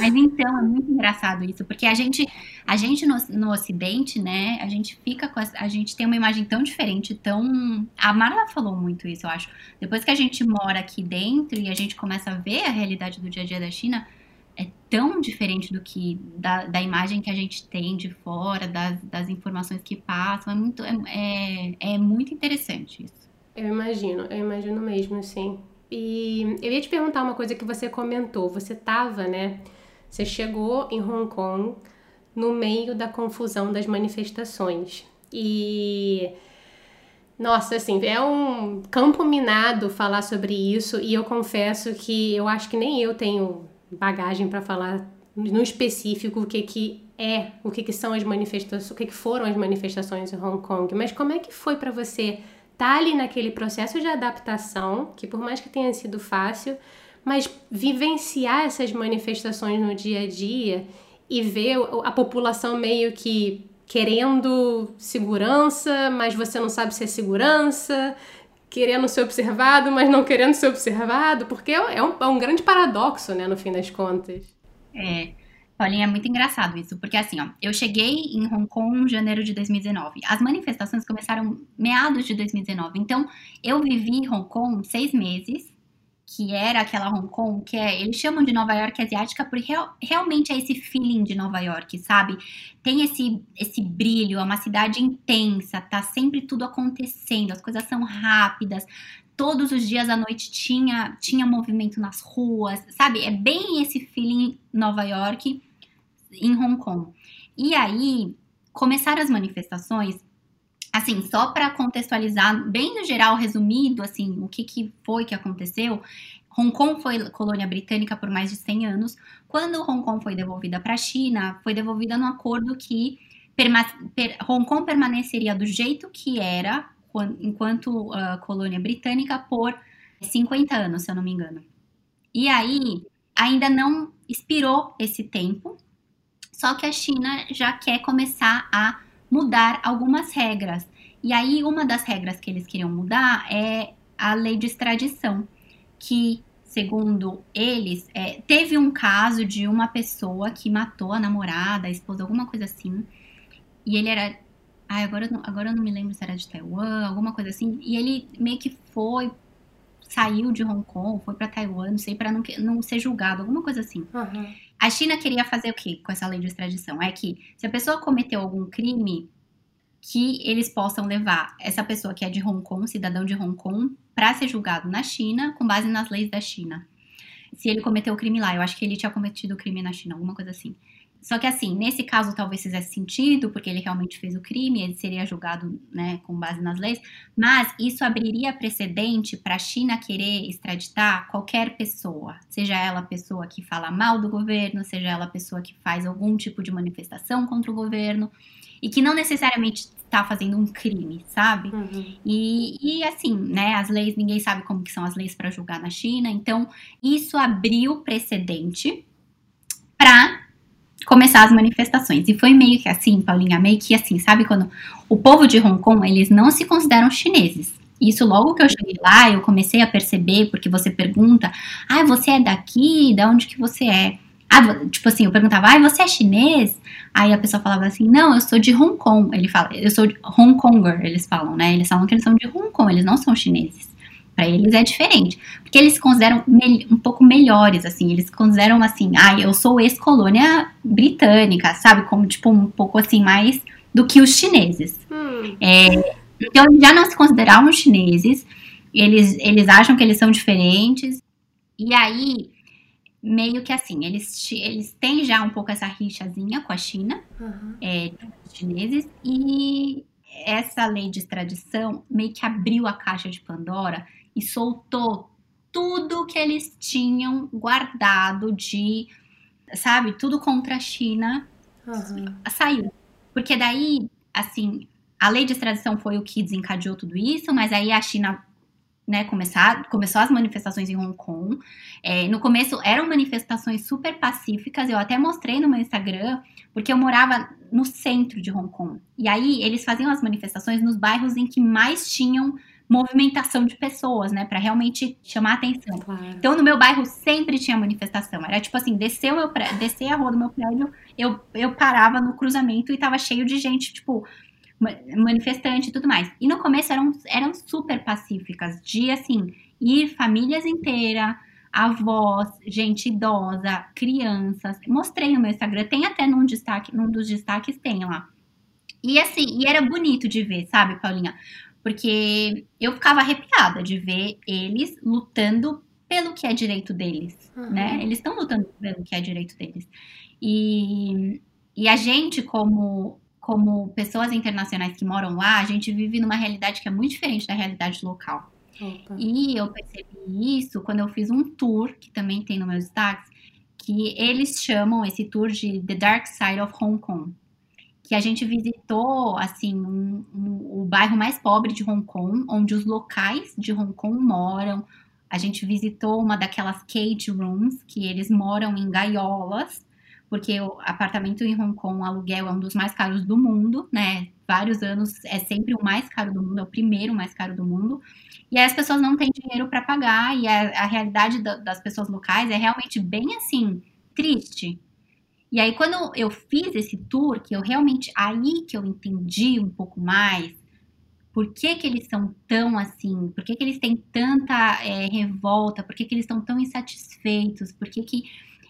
Mas então é muito engraçado isso, porque a gente, a gente no, no Ocidente, né, a gente fica com a, a gente tem uma imagem tão diferente, tão. A Marla falou muito isso, eu acho. Depois que a gente mora aqui dentro e a gente começa a ver a realidade do dia a dia da China, é tão diferente do que da, da imagem que a gente tem de fora, das, das informações que passam. É muito, é, é, é muito interessante isso. Eu imagino, eu imagino mesmo, sim. E eu ia te perguntar uma coisa que você comentou. Você estava, né? Você chegou em Hong Kong no meio da confusão das manifestações. E. Nossa, assim, é um campo minado falar sobre isso, e eu confesso que eu acho que nem eu tenho bagagem para falar no específico o que, que é, o que, que são as manifestações, o que, que foram as manifestações em Hong Kong. Mas como é que foi para você tá ali naquele processo de adaptação, que por mais que tenha sido fácil, mas vivenciar essas manifestações no dia a dia e ver a população meio que querendo segurança, mas você não sabe se é segurança, querendo ser observado, mas não querendo ser observado, porque é um, é um grande paradoxo, né, no fim das contas. É. Paulinha, é muito engraçado isso, porque assim, ó, eu cheguei em Hong Kong em janeiro de 2019. As manifestações começaram meados de 2019. Então, eu vivi em Hong Kong seis meses, que era aquela Hong Kong que é, eles chamam de Nova York asiática, porque real, realmente é esse feeling de Nova York, sabe? Tem esse, esse brilho, é uma cidade intensa, tá sempre tudo acontecendo, as coisas são rápidas, todos os dias à noite tinha, tinha movimento nas ruas, sabe? É bem esse feeling Nova York em Hong Kong. E aí começaram as manifestações assim, só para contextualizar bem no geral, resumido, assim, o que, que foi que aconteceu. Hong Kong foi colônia britânica por mais de 100 anos. Quando Hong Kong foi devolvida para a China, foi devolvida no acordo que Hong Kong permaneceria do jeito que era enquanto uh, colônia britânica por 50 anos, se eu não me engano. E aí, ainda não expirou esse tempo, só que a China já quer começar a mudar algumas regras. E aí, uma das regras que eles queriam mudar é a lei de extradição, que, segundo eles, é, teve um caso de uma pessoa que matou a namorada, a esposa, alguma coisa assim, e ele era. Ai, agora, agora eu não me lembro se era de Taiwan, alguma coisa assim, e ele meio que foi saiu de Hong Kong, foi para Taiwan, não sei, para não, não ser julgado, alguma coisa assim. Uhum. A China queria fazer o quê com essa lei de extradição? É que se a pessoa cometeu algum crime, que eles possam levar essa pessoa que é de Hong Kong, cidadão de Hong Kong, para ser julgado na China, com base nas leis da China. Se ele cometeu o crime lá, eu acho que ele tinha cometido o crime na China, alguma coisa assim. Só que assim, nesse caso talvez fizesse sentido, porque ele realmente fez o crime, ele seria julgado, né, com base nas leis, mas isso abriria precedente para a China querer extraditar qualquer pessoa, seja ela pessoa que fala mal do governo, seja ela pessoa que faz algum tipo de manifestação contra o governo e que não necessariamente está fazendo um crime, sabe? Uhum. E, e assim, né, as leis, ninguém sabe como que são as leis para julgar na China, então isso abriu precedente para começar as manifestações. E foi meio que assim, Paulinha, meio que assim, sabe? Quando o povo de Hong Kong, eles não se consideram chineses. Isso logo que eu cheguei lá, eu comecei a perceber, porque você pergunta, ah, você é daqui? Da onde que você é? Ah, tipo assim, eu perguntava, ah, você é chinês? Aí a pessoa falava assim, não, eu sou de Hong Kong. Ele fala, eu sou Hong Konger, eles falam, né? Eles falam que eles são de Hong Kong, eles não são chineses. Para eles é diferente, porque eles se consideram um pouco melhores, assim, eles consideram assim, ah, eu sou ex-colônia britânica, sabe? Como, tipo, um pouco assim, mais do que os chineses. Hum. É, então, eles já não se consideravam chineses, eles, eles acham que eles são diferentes, e aí, meio que assim, eles, eles têm já um pouco essa rixazinha com a China, uhum. é, chineses, e essa lei de extradição meio que abriu a caixa de Pandora e soltou tudo que eles tinham guardado de, sabe, tudo contra a China uhum. saiu. Porque daí, assim, a lei de extradição foi o que desencadeou tudo isso, mas aí a China né, começar, começou as manifestações em Hong Kong. É, no começo eram manifestações super pacíficas, eu até mostrei no meu Instagram, porque eu morava no centro de Hong Kong. E aí eles faziam as manifestações nos bairros em que mais tinham movimentação de pessoas, né, para realmente chamar atenção. Claro. Então, no meu bairro sempre tinha manifestação. Era tipo assim, descer, meu pré... descer a rua do meu prédio, eu, eu parava no cruzamento e tava cheio de gente, tipo, manifestante e tudo mais. E no começo eram, eram super pacíficas, de assim, ir famílias inteiras, avós, gente idosa, crianças. Mostrei no meu Instagram, tem até num destaque, num dos destaques tem lá. E assim, e era bonito de ver, sabe, Paulinha? Porque eu ficava arrepiada de ver eles lutando pelo que é direito deles, uhum. né? Eles estão lutando pelo que é direito deles. E, e a gente, como, como pessoas internacionais que moram lá, a gente vive numa realidade que é muito diferente da realidade local. Opa. E eu percebi isso quando eu fiz um tour, que também tem no meu destaque, que eles chamam esse tour de The Dark Side of Hong Kong que a gente visitou, assim, um, um, o bairro mais pobre de Hong Kong, onde os locais de Hong Kong moram. A gente visitou uma daquelas cage rooms, que eles moram em gaiolas, porque o apartamento em Hong Kong, o aluguel é um dos mais caros do mundo, né? Vários anos é sempre o mais caro do mundo, é o primeiro mais caro do mundo. E aí as pessoas não têm dinheiro para pagar, e a, a realidade da, das pessoas locais é realmente bem assim, triste. E aí, quando eu fiz esse tour, que eu realmente. Aí que eu entendi um pouco mais por que, que eles são tão assim, por que, que eles têm tanta é, revolta, por que, que eles estão tão insatisfeitos, por que, que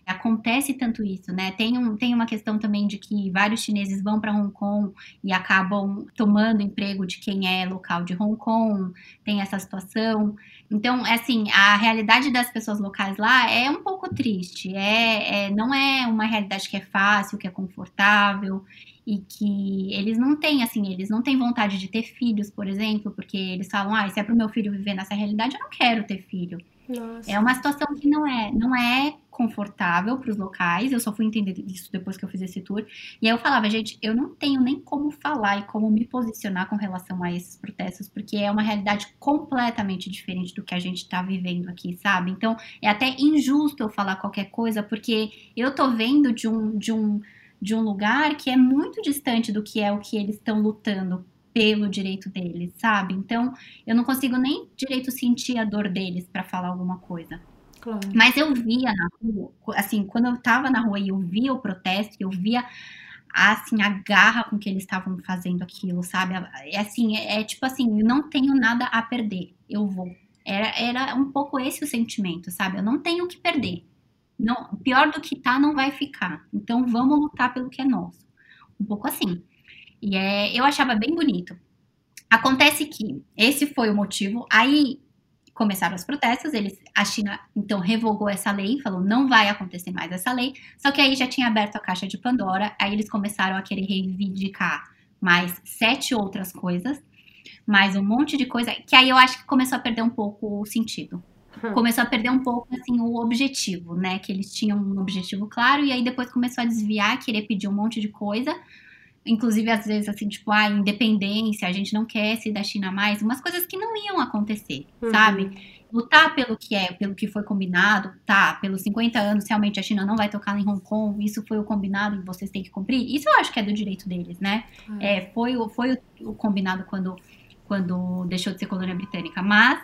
acontece tanto isso, né? Tem, um, tem uma questão também de que vários chineses vão para Hong Kong e acabam tomando emprego de quem é local de Hong Kong, tem essa situação. Então, é assim, a realidade das pessoas locais lá é um pouco triste. É, é, não é uma realidade que é fácil, que é confortável e que eles não têm, assim, eles não têm vontade de ter filhos, por exemplo, porque eles falam, ah, se é para o meu filho viver nessa realidade, eu não quero ter filho. Nossa. É uma situação que não é, não é confortável para os locais. Eu só fui entender isso depois que eu fiz esse tour. E aí eu falava, gente, eu não tenho nem como falar e como me posicionar com relação a esses protestos, porque é uma realidade completamente diferente do que a gente está vivendo aqui, sabe? Então é até injusto eu falar qualquer coisa, porque eu tô vendo de um, de um, de um lugar que é muito distante do que é o que eles estão lutando pelo direito deles, sabe? Então, eu não consigo nem direito sentir a dor deles para falar alguma coisa. Claro. Mas eu via na rua, assim, quando eu tava na rua e eu via o protesto, eu via assim a garra com que eles estavam fazendo aquilo, sabe? É assim, é, é, tipo assim, não tenho nada a perder, eu vou. Era, era um pouco esse o sentimento, sabe? Eu não tenho o que perder. Não, pior do que tá, não vai ficar. Então vamos lutar pelo que é nosso. Um pouco assim. E é, eu achava bem bonito. Acontece que esse foi o motivo. Aí começaram os protestos, eles, a China então revogou essa lei, falou não vai acontecer mais essa lei. Só que aí já tinha aberto a caixa de Pandora, aí eles começaram a querer reivindicar mais sete outras coisas, mais um monte de coisa, que aí eu acho que começou a perder um pouco o sentido. Hum. Começou a perder um pouco assim o objetivo, né? Que eles tinham um objetivo claro e aí depois começou a desviar, querer pedir um monte de coisa inclusive às vezes assim, tipo, ah, independência, a gente não quer se da China mais, umas coisas que não iam acontecer, uhum. sabe? Lutar pelo que é, pelo que foi combinado, tá, pelos 50 anos, realmente a China não vai tocar em Hong Kong, isso foi o combinado e vocês têm que cumprir, isso eu acho que é do direito deles, né? Uhum. É, foi, foi o, o combinado quando, quando deixou de ser colônia britânica, mas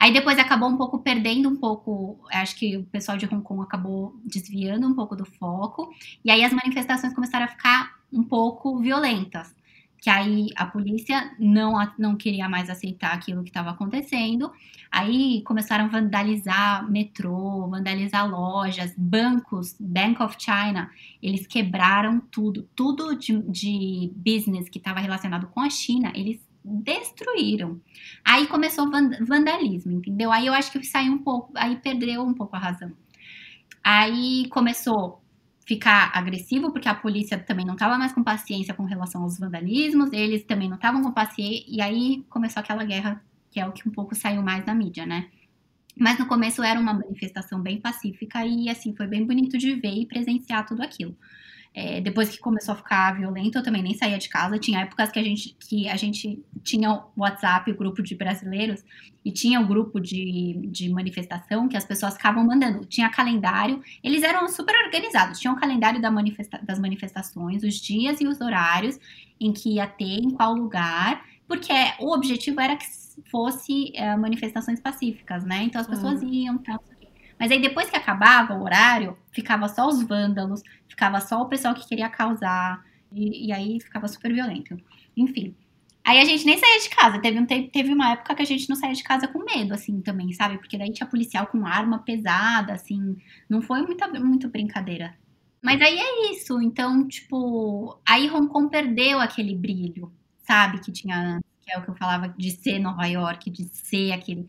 Aí depois acabou um pouco perdendo um pouco, acho que o pessoal de Hong Kong acabou desviando um pouco do foco, e aí as manifestações começaram a ficar um pouco violentas. Que aí a polícia não, não queria mais aceitar aquilo que estava acontecendo. Aí começaram a vandalizar metrô, vandalizar lojas, bancos, Bank of China. Eles quebraram tudo. Tudo de, de business que estava relacionado com a China, eles destruíram. Aí começou o vandalismo, entendeu? Aí eu acho que saiu um pouco, aí perdeu um pouco a razão. Aí começou ficar agressivo, porque a polícia também não estava mais com paciência com relação aos vandalismos, eles também não estavam com paciência, e aí começou aquela guerra, que é o que um pouco saiu mais na mídia, né? Mas no começo era uma manifestação bem pacífica e assim foi bem bonito de ver e presenciar tudo aquilo. É, depois que começou a ficar violento, eu também nem saía de casa. Tinha épocas que a gente, que a gente tinha o WhatsApp, o grupo de brasileiros, e tinha o grupo de, de manifestação que as pessoas ficavam mandando. Tinha calendário, eles eram super organizados. Tinha o um calendário da manifesta das manifestações, os dias e os horários em que ia ter, em qual lugar, porque o objetivo era que fosse é, manifestações pacíficas, né? Então as pessoas uhum. iam, tal, mas aí depois que acabava o horário, ficava só os vândalos, ficava só o pessoal que queria causar, e, e aí ficava super violento. Enfim. Aí a gente nem saía de casa. Teve, um, teve uma época que a gente não saía de casa com medo, assim, também, sabe? Porque daí tinha policial com arma pesada, assim. Não foi muita, muito brincadeira. Mas aí é isso. Então, tipo, aí Hong Kong perdeu aquele brilho, sabe? Que tinha, que é o que eu falava de ser Nova York, de ser aquele.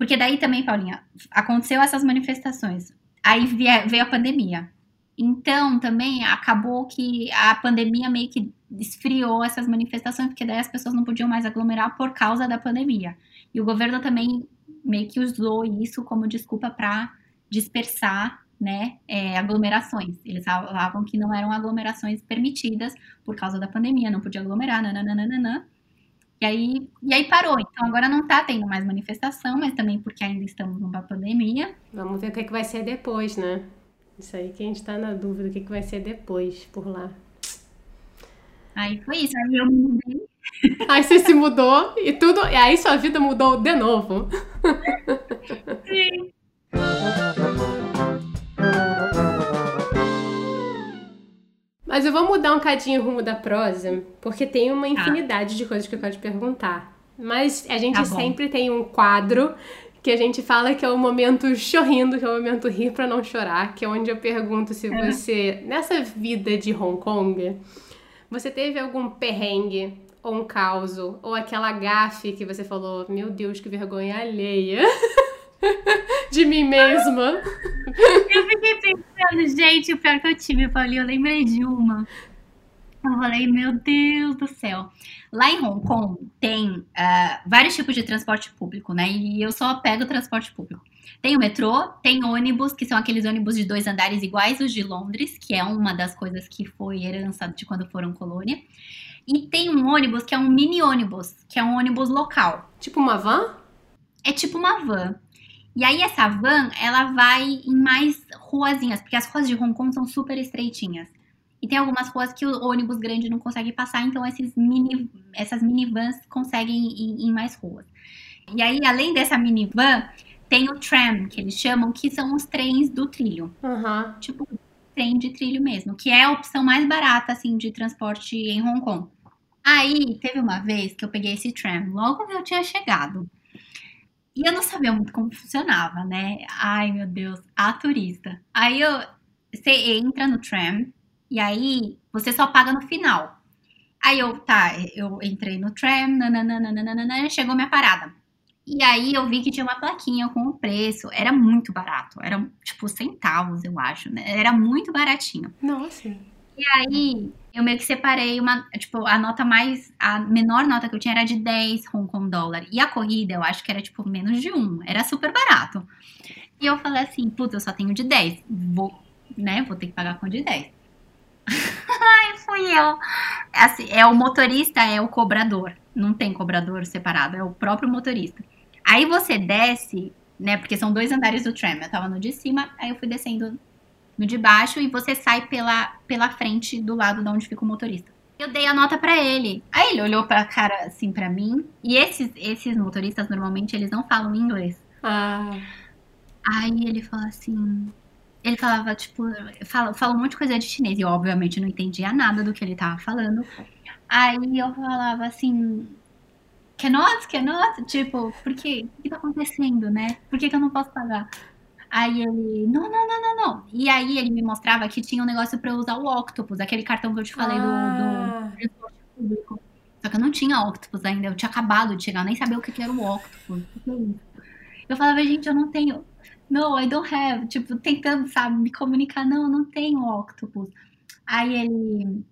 Porque daí também, Paulinha, aconteceu essas manifestações. Aí veio a pandemia. Então, também acabou que a pandemia meio que esfriou essas manifestações, porque daí as pessoas não podiam mais aglomerar por causa da pandemia. E o governo também meio que usou isso como desculpa para dispersar né, é, aglomerações. Eles falavam que não eram aglomerações permitidas por causa da pandemia, não podia aglomerar, nananana. E aí, e aí parou. Então agora não tá tendo mais manifestação, mas também porque ainda estamos numa pandemia. Vamos ver o que, é que vai ser depois, né? Isso aí que a gente tá na dúvida, o que, é que vai ser depois por lá. Aí foi isso, aí eu me mudei. Aí você se mudou e tudo. E aí sua vida mudou de novo. Mas eu vou mudar um cadinho o rumo da prosa, porque tem uma tá. infinidade ah. de coisas que eu quero te perguntar. Mas a gente tá sempre tem um quadro que a gente fala que é o momento chorrindo, que é o momento rir para não chorar, que é onde eu pergunto se é. você, nessa vida de Hong Kong, você teve algum perrengue ou um caos, ou aquela gafe que você falou, meu Deus, que vergonha alheia de mim mesma. Eu fiquei pensando, gente, o pior que eu tive, Paulinho, eu lembrei de uma. Eu falei, meu Deus do céu. Lá em Hong Kong tem uh, vários tipos de transporte público, né? E eu só pego transporte público. Tem o metrô, tem ônibus, que são aqueles ônibus de dois andares iguais os de Londres, que é uma das coisas que foi herança de quando foram colônia. E tem um ônibus que é um mini ônibus, que é um ônibus local. Tipo uma van? É tipo uma van. E aí essa van, ela vai em mais ruazinhas, porque as ruas de Hong Kong são super estreitinhas. E tem algumas ruas que o ônibus grande não consegue passar, então esses mini, essas minivans conseguem ir em mais ruas. E aí, além dessa minivan, tem o tram, que eles chamam, que são os trens do trilho. Uhum. Tipo, trem de trilho mesmo, que é a opção mais barata, assim, de transporte em Hong Kong. Aí, teve uma vez que eu peguei esse tram, logo que eu tinha chegado. E eu não sabia muito como funcionava, né? Ai, meu Deus, a turista. Aí eu, você entra no tram, e aí você só paga no final. Aí eu, tá, eu entrei no tram, nananana, chegou minha parada. E aí eu vi que tinha uma plaquinha com o preço. Era muito barato. Era tipo centavos, eu acho, né? Era muito baratinho. Nossa. E aí eu meio que separei uma, tipo, a nota mais, a menor nota que eu tinha era de 10 Hong Kong dólar. E a corrida eu acho que era tipo menos de um. Era super barato. E eu falei assim, puta, eu só tenho de 10. Vou, né? Vou ter que pagar com de 10. Ai, fui eu. Assim, é o motorista, é o cobrador. Não tem cobrador separado, é o próprio motorista. Aí você desce, né? Porque são dois andares do tram. Eu tava no de cima, aí eu fui descendo no de baixo e você sai pela, pela frente do lado de onde fica o motorista. Eu dei a nota para ele. Aí ele olhou pra cara assim para mim. E esses, esses motoristas normalmente eles não falam inglês. Ah. Aí ele falou assim: ele falava, tipo, fala, fala um monte de coisa de chinês. E eu, obviamente, não entendia nada do que ele tava falando. Aí eu falava assim, cannot, cannot, tipo, por quê? O que tá acontecendo, né? Por que, que eu não posso pagar? Aí ele, não, não, não, não, não. E aí ele me mostrava que tinha um negócio pra eu usar o Octopus, aquele cartão que eu te falei ah. do, do público. Só que eu não tinha Octopus ainda, eu tinha acabado de chegar, nem sabia o que, que era o Octopus. Eu falava, gente, eu não tenho no, I don't have. Tipo, tentando, sabe, me comunicar. Não, não tenho octopus. Aí ele.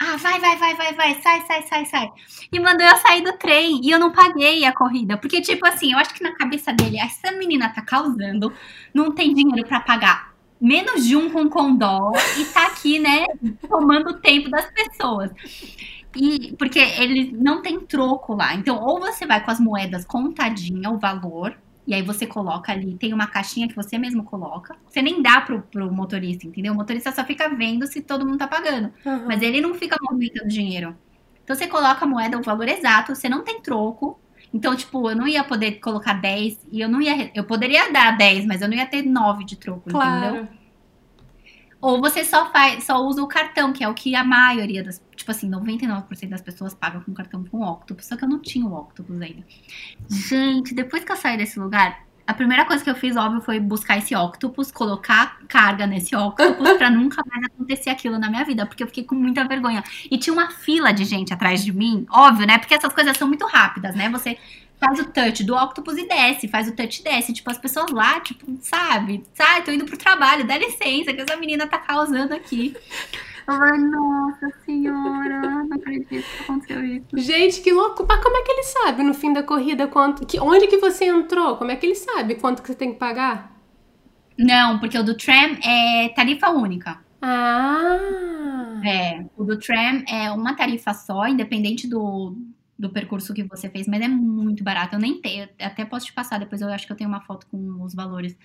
Ah, vai, vai, vai, vai, vai, sai, sai, sai, sai. E mandou eu sair do trem. E eu não paguei a corrida. Porque, tipo assim, eu acho que na cabeça dele, essa menina tá causando, não tem dinheiro para pagar menos de um com condó e tá aqui, né, tomando o tempo das pessoas. E porque ele não tem troco lá. Então, ou você vai com as moedas contadinha, o valor, e aí você coloca ali, tem uma caixinha que você mesmo coloca. Você nem dá pro, pro motorista, entendeu? O motorista só fica vendo se todo mundo tá pagando. Uhum. Mas ele não fica movimentando dinheiro. Então você coloca a moeda, o valor exato, você não tem troco. Então, tipo, eu não ia poder colocar 10 e eu não ia. Eu poderia dar 10, mas eu não ia ter 9 de troco, claro. entendeu? Ou você só faz, só usa o cartão, que é o que a maioria das, tipo assim, 99% das pessoas pagam com cartão com Octopus, só que eu não tinha o Octopus ainda. Gente, depois que eu saí desse lugar, a primeira coisa que eu fiz, óbvio, foi buscar esse Octopus, colocar carga nesse Octopus pra nunca mais acontecer aquilo na minha vida, porque eu fiquei com muita vergonha. E tinha uma fila de gente atrás de mim, óbvio, né? Porque essas coisas são muito rápidas, né? Você faz o touch do octopus e desce, faz o touch e desce. Tipo, as pessoas lá, tipo, sabe? Sai, tô indo pro trabalho, dá licença, que essa menina tá causando aqui. Eu falei, nossa senhora, não acredito que aconteceu isso. Gente, que louco. Mas como é que ele sabe no fim da corrida quanto. Que, onde que você entrou? Como é que ele sabe quanto que você tem que pagar? Não, porque o do tram é tarifa única. Ah! É, o do tram é uma tarifa só, independente do, do percurso que você fez, mas é muito barato. Eu nem tenho, até posso te passar depois, eu acho que eu tenho uma foto com os valores.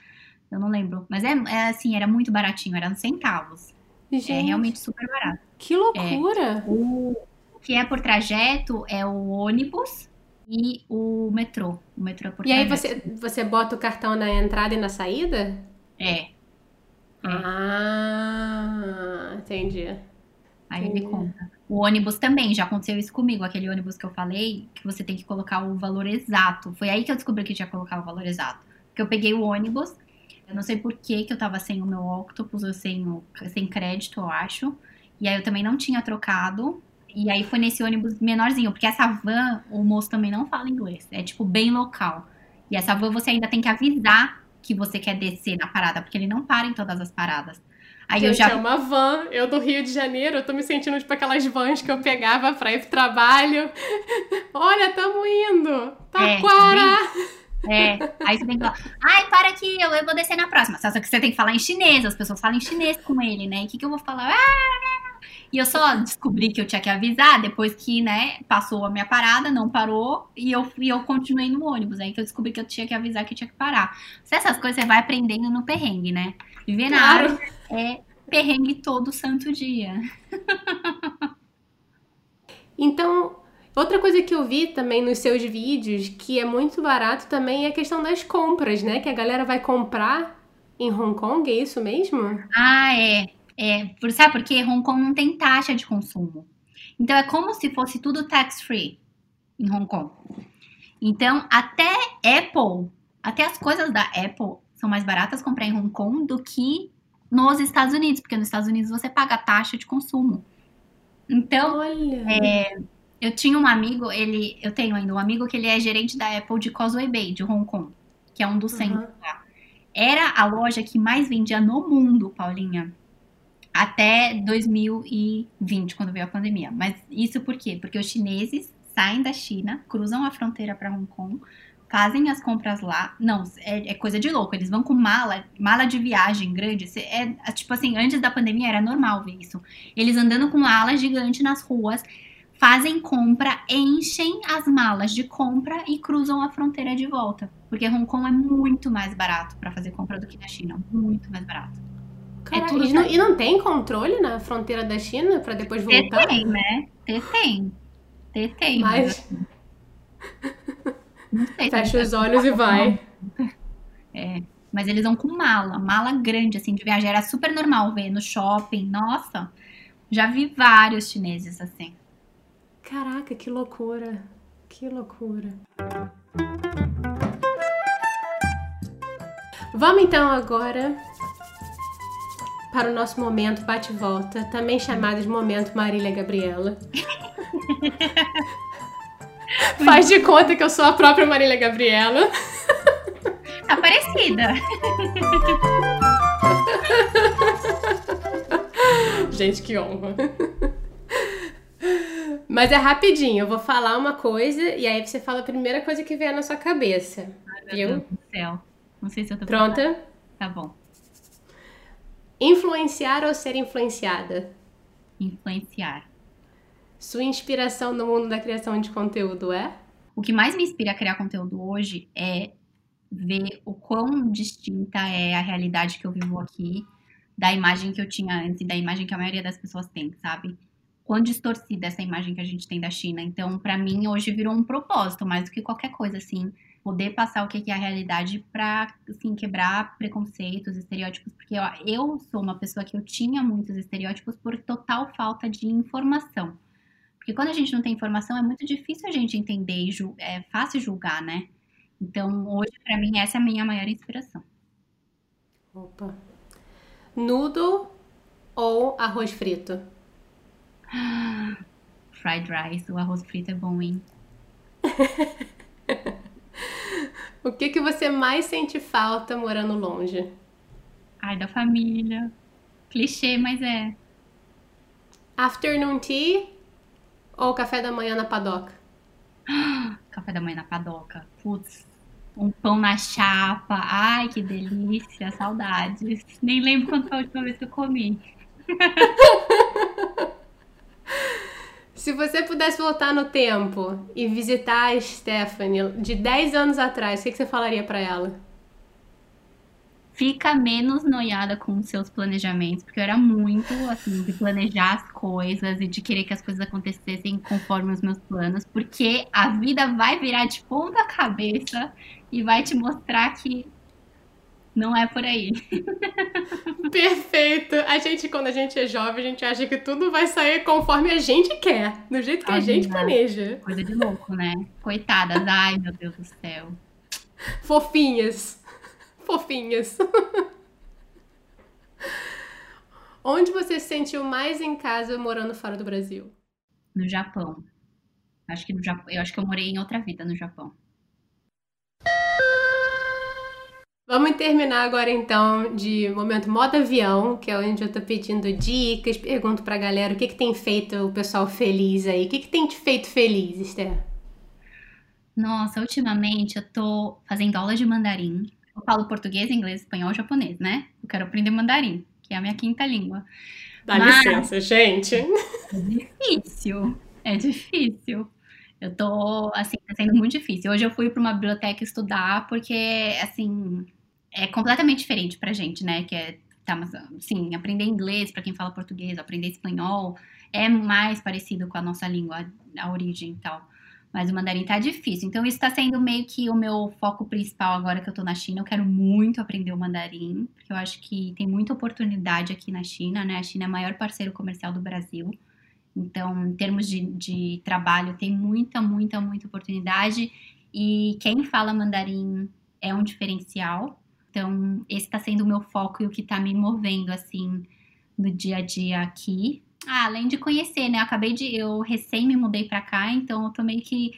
Eu não lembro. Mas é, é assim, era muito baratinho, era centavos. Gente, é realmente super barato. Que loucura! É, o que é por trajeto é o ônibus e o metrô. O metrô é por e trajeto. aí você, você bota o cartão na entrada e na saída? É. é. Ah, entendi. Aí ele conta. O ônibus também, já aconteceu isso comigo. Aquele ônibus que eu falei, que você tem que colocar o valor exato. Foi aí que eu descobri que tinha que colocar o valor exato. Porque eu peguei o ônibus, eu não sei por que, que eu tava sem o meu Octopus, ou sem, o, sem crédito, eu acho. E aí eu também não tinha trocado. E aí foi nesse ônibus menorzinho, porque essa van, o moço também não fala inglês. É tipo bem local. E essa van você ainda tem que avisar que você quer descer na parada, porque ele não para em todas as paradas. Aí Gente, eu já. é uma van. Eu do Rio de Janeiro, eu tô me sentindo tipo aquelas vans que eu pegava pra ir pro trabalho. Olha, tamo indo! Taquara! É, aí você tem que falar, ai, para aqui, eu, eu vou descer na próxima. Só que você tem que falar em chinês, as pessoas falam em chinês com ele, né? E o que, que eu vou falar? Ah, e eu só descobri que eu tinha que avisar depois que, né, passou a minha parada, não parou, e eu, e eu continuei no ônibus. Aí que eu descobri que eu tinha que avisar que eu tinha que parar. Se essas coisas você vai aprendendo no perrengue, né? Viver na Claro. é perrengue todo santo dia. Então, outra coisa que eu vi também nos seus vídeos, que é muito barato também, é a questão das compras, né? Que a galera vai comprar em Hong Kong, é isso mesmo? Ah, é. É, por, sabe por quê? Hong Kong não tem taxa de consumo. Então é como se fosse tudo tax-free em Hong Kong. Então, até Apple, até as coisas da Apple são mais baratas comprar em Hong Kong do que nos Estados Unidos, porque nos Estados Unidos você paga taxa de consumo. Então, Olha! eu tinha um amigo, ele, eu tenho ainda um amigo que ele é gerente da Apple de Causeway Bay, de Hong Kong, que é um dos Uhum. centros lá. Era a loja que mais vendia no mundo, Paulinha. Até 2020, quando veio a pandemia. Mas isso por quê? Porque os chineses saem da China, cruzam a fronteira para Hong Kong, fazem as compras lá. Não, é, é coisa de louco. Eles vão com mala, mala de viagem grande. É, é, tipo assim, antes da pandemia era normal ver isso. Eles andando com mala gigante nas ruas, fazem compra, enchem as malas de compra e cruzam a fronteira de volta. Porque Hong Kong é muito mais barato para fazer compra do que na China. Muito mais barato. Caraca, tudo e, não, e não tem controle na fronteira da China pra depois voltar? tem, né? Tem. Tem. Mas não sei se fecha eles- os olhos e vai. Mas eles vão com mala, mala grande, assim, de viagem. Era super normal ver no shopping. Nossa, já vi vários chineses assim. Caraca, que loucura. Que loucura. Vamos então agora para o nosso momento bate-volta, também chamado de momento Marília Gabriela. Faz de conta que eu sou a própria Marília Gabriela. Tá parecida. Gente, que honra. Mas é rapidinho, eu vou falar uma coisa e aí você fala a primeira coisa que vier na sua cabeça. Meu Viu? Deus do céu. Não sei se eu tô Pronta? Tá bom. Influenciar ou ser influenciada? Influenciar. Sua inspiração no mundo da criação de conteúdo é? O que mais me inspira a criar conteúdo hoje é ver o quão distinta é a realidade que eu vivo aqui da imagem que eu tinha antes e da imagem que a maioria das pessoas tem, sabe? Quão distorcida essa imagem que a gente tem da China. Então, pra mim, hoje virou um propósito, mais do que qualquer coisa, assim. Poder passar o que é a realidade pra, assim, quebrar preconceitos, estereótipos. Porque eu, eu sou uma pessoa que eu tinha muitos estereótipos por total falta de informação. Porque quando a gente não tem informação, é muito difícil a gente entender e é fácil julgar, né? Então, hoje, pra mim, essa é a minha maior inspiração. Opa. Noodle ou arroz frito? Fried rice, o arroz frito é bom, hein? O que, que você mais sente falta morando longe? Ai, da família. Clichê, mas é. Afternoon tea ou café da manhã na padoca? Café da manhã na padoca. Putz. Um pão na chapa. Ai, que delícia. Saudades. Nem lembro quando foi a última vez que eu comi. Se você pudesse voltar no tempo e visitar a Stephanie de 10 anos atrás, o que, que você falaria pra ela? Fica menos noiada com os seus planejamentos, porque eu era muito, assim, de planejar as coisas e de querer que as coisas acontecessem conforme os meus planos, porque a vida vai virar de ponta cabeça e vai te mostrar que Não é por aí. Perfeito. A gente, quando a gente é jovem, a gente acha que tudo vai sair conforme a gente quer, do jeito que a gente planeja. Coisa de louco, né? Coitadas. Ai, meu Deus do céu. Fofinhas. Fofinhas. Onde você se sentiu mais em casa morando fora do Brasil? No Japão. Acho que no Japão. Eu acho que eu morei em outra vida no Japão. Vamos terminar agora então de momento modo avião, que é onde eu tô pedindo dicas, pergunto pra galera o que, que tem feito o pessoal feliz aí. O que, que tem te feito feliz, Esther? Nossa, ultimamente eu tô fazendo aula de mandarim. Eu falo português, inglês, espanhol e japonês, né? Eu quero aprender mandarim, que é a minha quinta língua. Dá Mas... licença, gente. É difícil. É difícil. Eu tô, assim, tá sendo muito difícil. Hoje eu fui para uma biblioteca estudar porque, assim, é completamente diferente pra gente, né? Que é, tá, mas, assim, aprender inglês para quem fala português, aprender espanhol, é mais parecido com a nossa língua, a origem e tal. Mas o mandarim tá difícil. Então, isso tá sendo meio que o meu foco principal agora que eu tô na China. Eu quero muito aprender o mandarim, porque eu acho que tem muita oportunidade aqui na China, né? A China é o maior parceiro comercial do Brasil. Então, em termos de, de trabalho, tem muita, muita, muita oportunidade. E quem fala mandarim é um diferencial. Então, esse está sendo o meu foco e o que está me movendo, assim, no dia a dia aqui. Ah, além de conhecer, né? Eu acabei de. Eu recém me mudei pra cá, então eu tô meio que.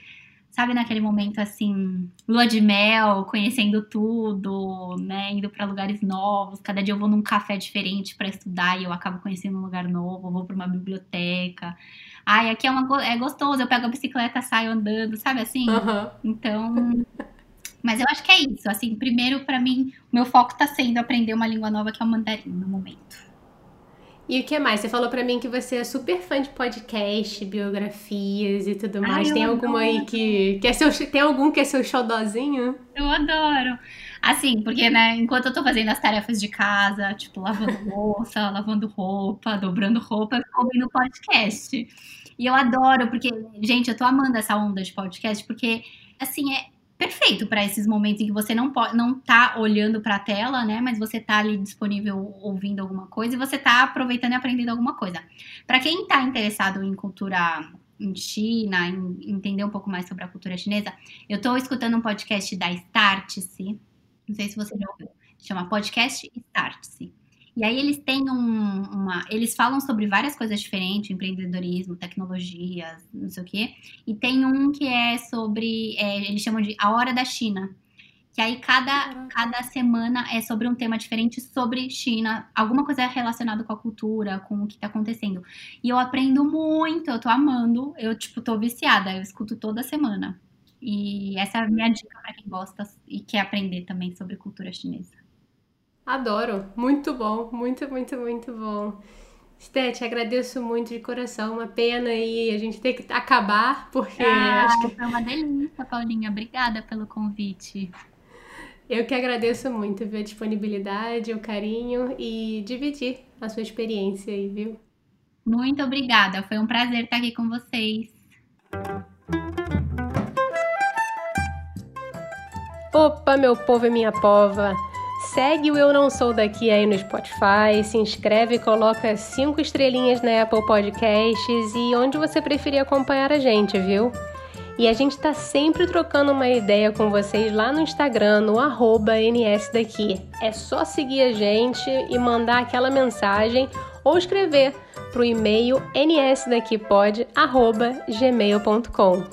Sabe, naquele momento assim, lua de mel, conhecendo tudo, né? Indo para lugares novos. Cada dia eu vou num café diferente para estudar e eu acabo conhecendo um lugar novo. vou para uma biblioteca. Ai, aqui é, uma, é gostoso. Eu pego a bicicleta, saio andando, sabe assim? Uhum. Então, mas eu acho que é isso. Assim, primeiro, para mim, o meu foco tá sendo aprender uma língua nova que é o mandarim no momento. E o que mais? Você falou para mim que você é super fã de podcast, biografias e tudo mais. Ai, tem alguma aí que, que é seu. Tem algum que é seu xodózinho? Eu adoro. Assim, porque, né, enquanto eu tô fazendo as tarefas de casa, tipo, lavando louça, lavando roupa, dobrando roupa, eu ouvindo podcast. E eu adoro, porque, gente, eu tô amando essa onda de podcast, porque, assim, é, perfeito para esses momentos em que você não pode, não tá olhando para a tela, né, mas você tá ali disponível ouvindo alguma coisa e você tá aproveitando e aprendendo alguma coisa. Para quem tá interessado em cultura em China, em entender um pouco mais sobre a cultura chinesa, eu tô escutando um podcast da Startse, não sei se você já ouviu, chama Podcast Startse. E aí eles têm um, uma. Eles falam sobre várias coisas diferentes, empreendedorismo, tecnologias, não sei o quê. E tem um que é sobre. É, eles chamam de A Hora da China. Que aí cada, cada semana é sobre um tema diferente sobre China, alguma coisa relacionada com a cultura, com o que tá acontecendo. E eu aprendo muito, eu tô amando, eu, tipo, tô viciada, eu escuto toda semana. E essa é a minha dica para quem gosta e quer aprender também sobre cultura chinesa. Adoro, muito bom, muito, muito, muito bom. Sté, agradeço muito de coração. Uma pena aí a gente ter que acabar, porque ah, acho que foi uma delícia, Paulinha. Obrigada pelo convite. Eu que agradeço muito viu, a disponibilidade, o carinho e dividir a sua experiência aí, viu? Muito obrigada. Foi um prazer estar aqui com vocês. Opa, meu povo e minha pova! Segue o Eu Não Sou Daqui aí no Spotify, se inscreve e coloca cinco estrelinhas na Apple Podcasts e onde você preferir acompanhar a gente, viu? E a gente tá sempre trocando uma ideia com vocês lá no Instagram, no NSDaqui. É só seguir a gente e mandar aquela mensagem ou escrever para o e-mail nsdaquipod.gmail.com.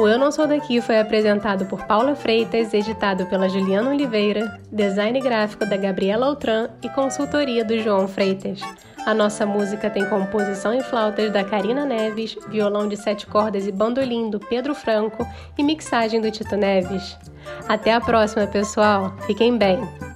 O Eu Não Sou Daqui foi apresentado por Paula Freitas, editado pela Juliana Oliveira, design gráfico da Gabriela Outran e consultoria do João Freitas. A nossa música tem composição em flautas da Karina Neves, violão de sete cordas e bandolim do Pedro Franco e mixagem do Tito Neves. Até a próxima, pessoal. Fiquem bem!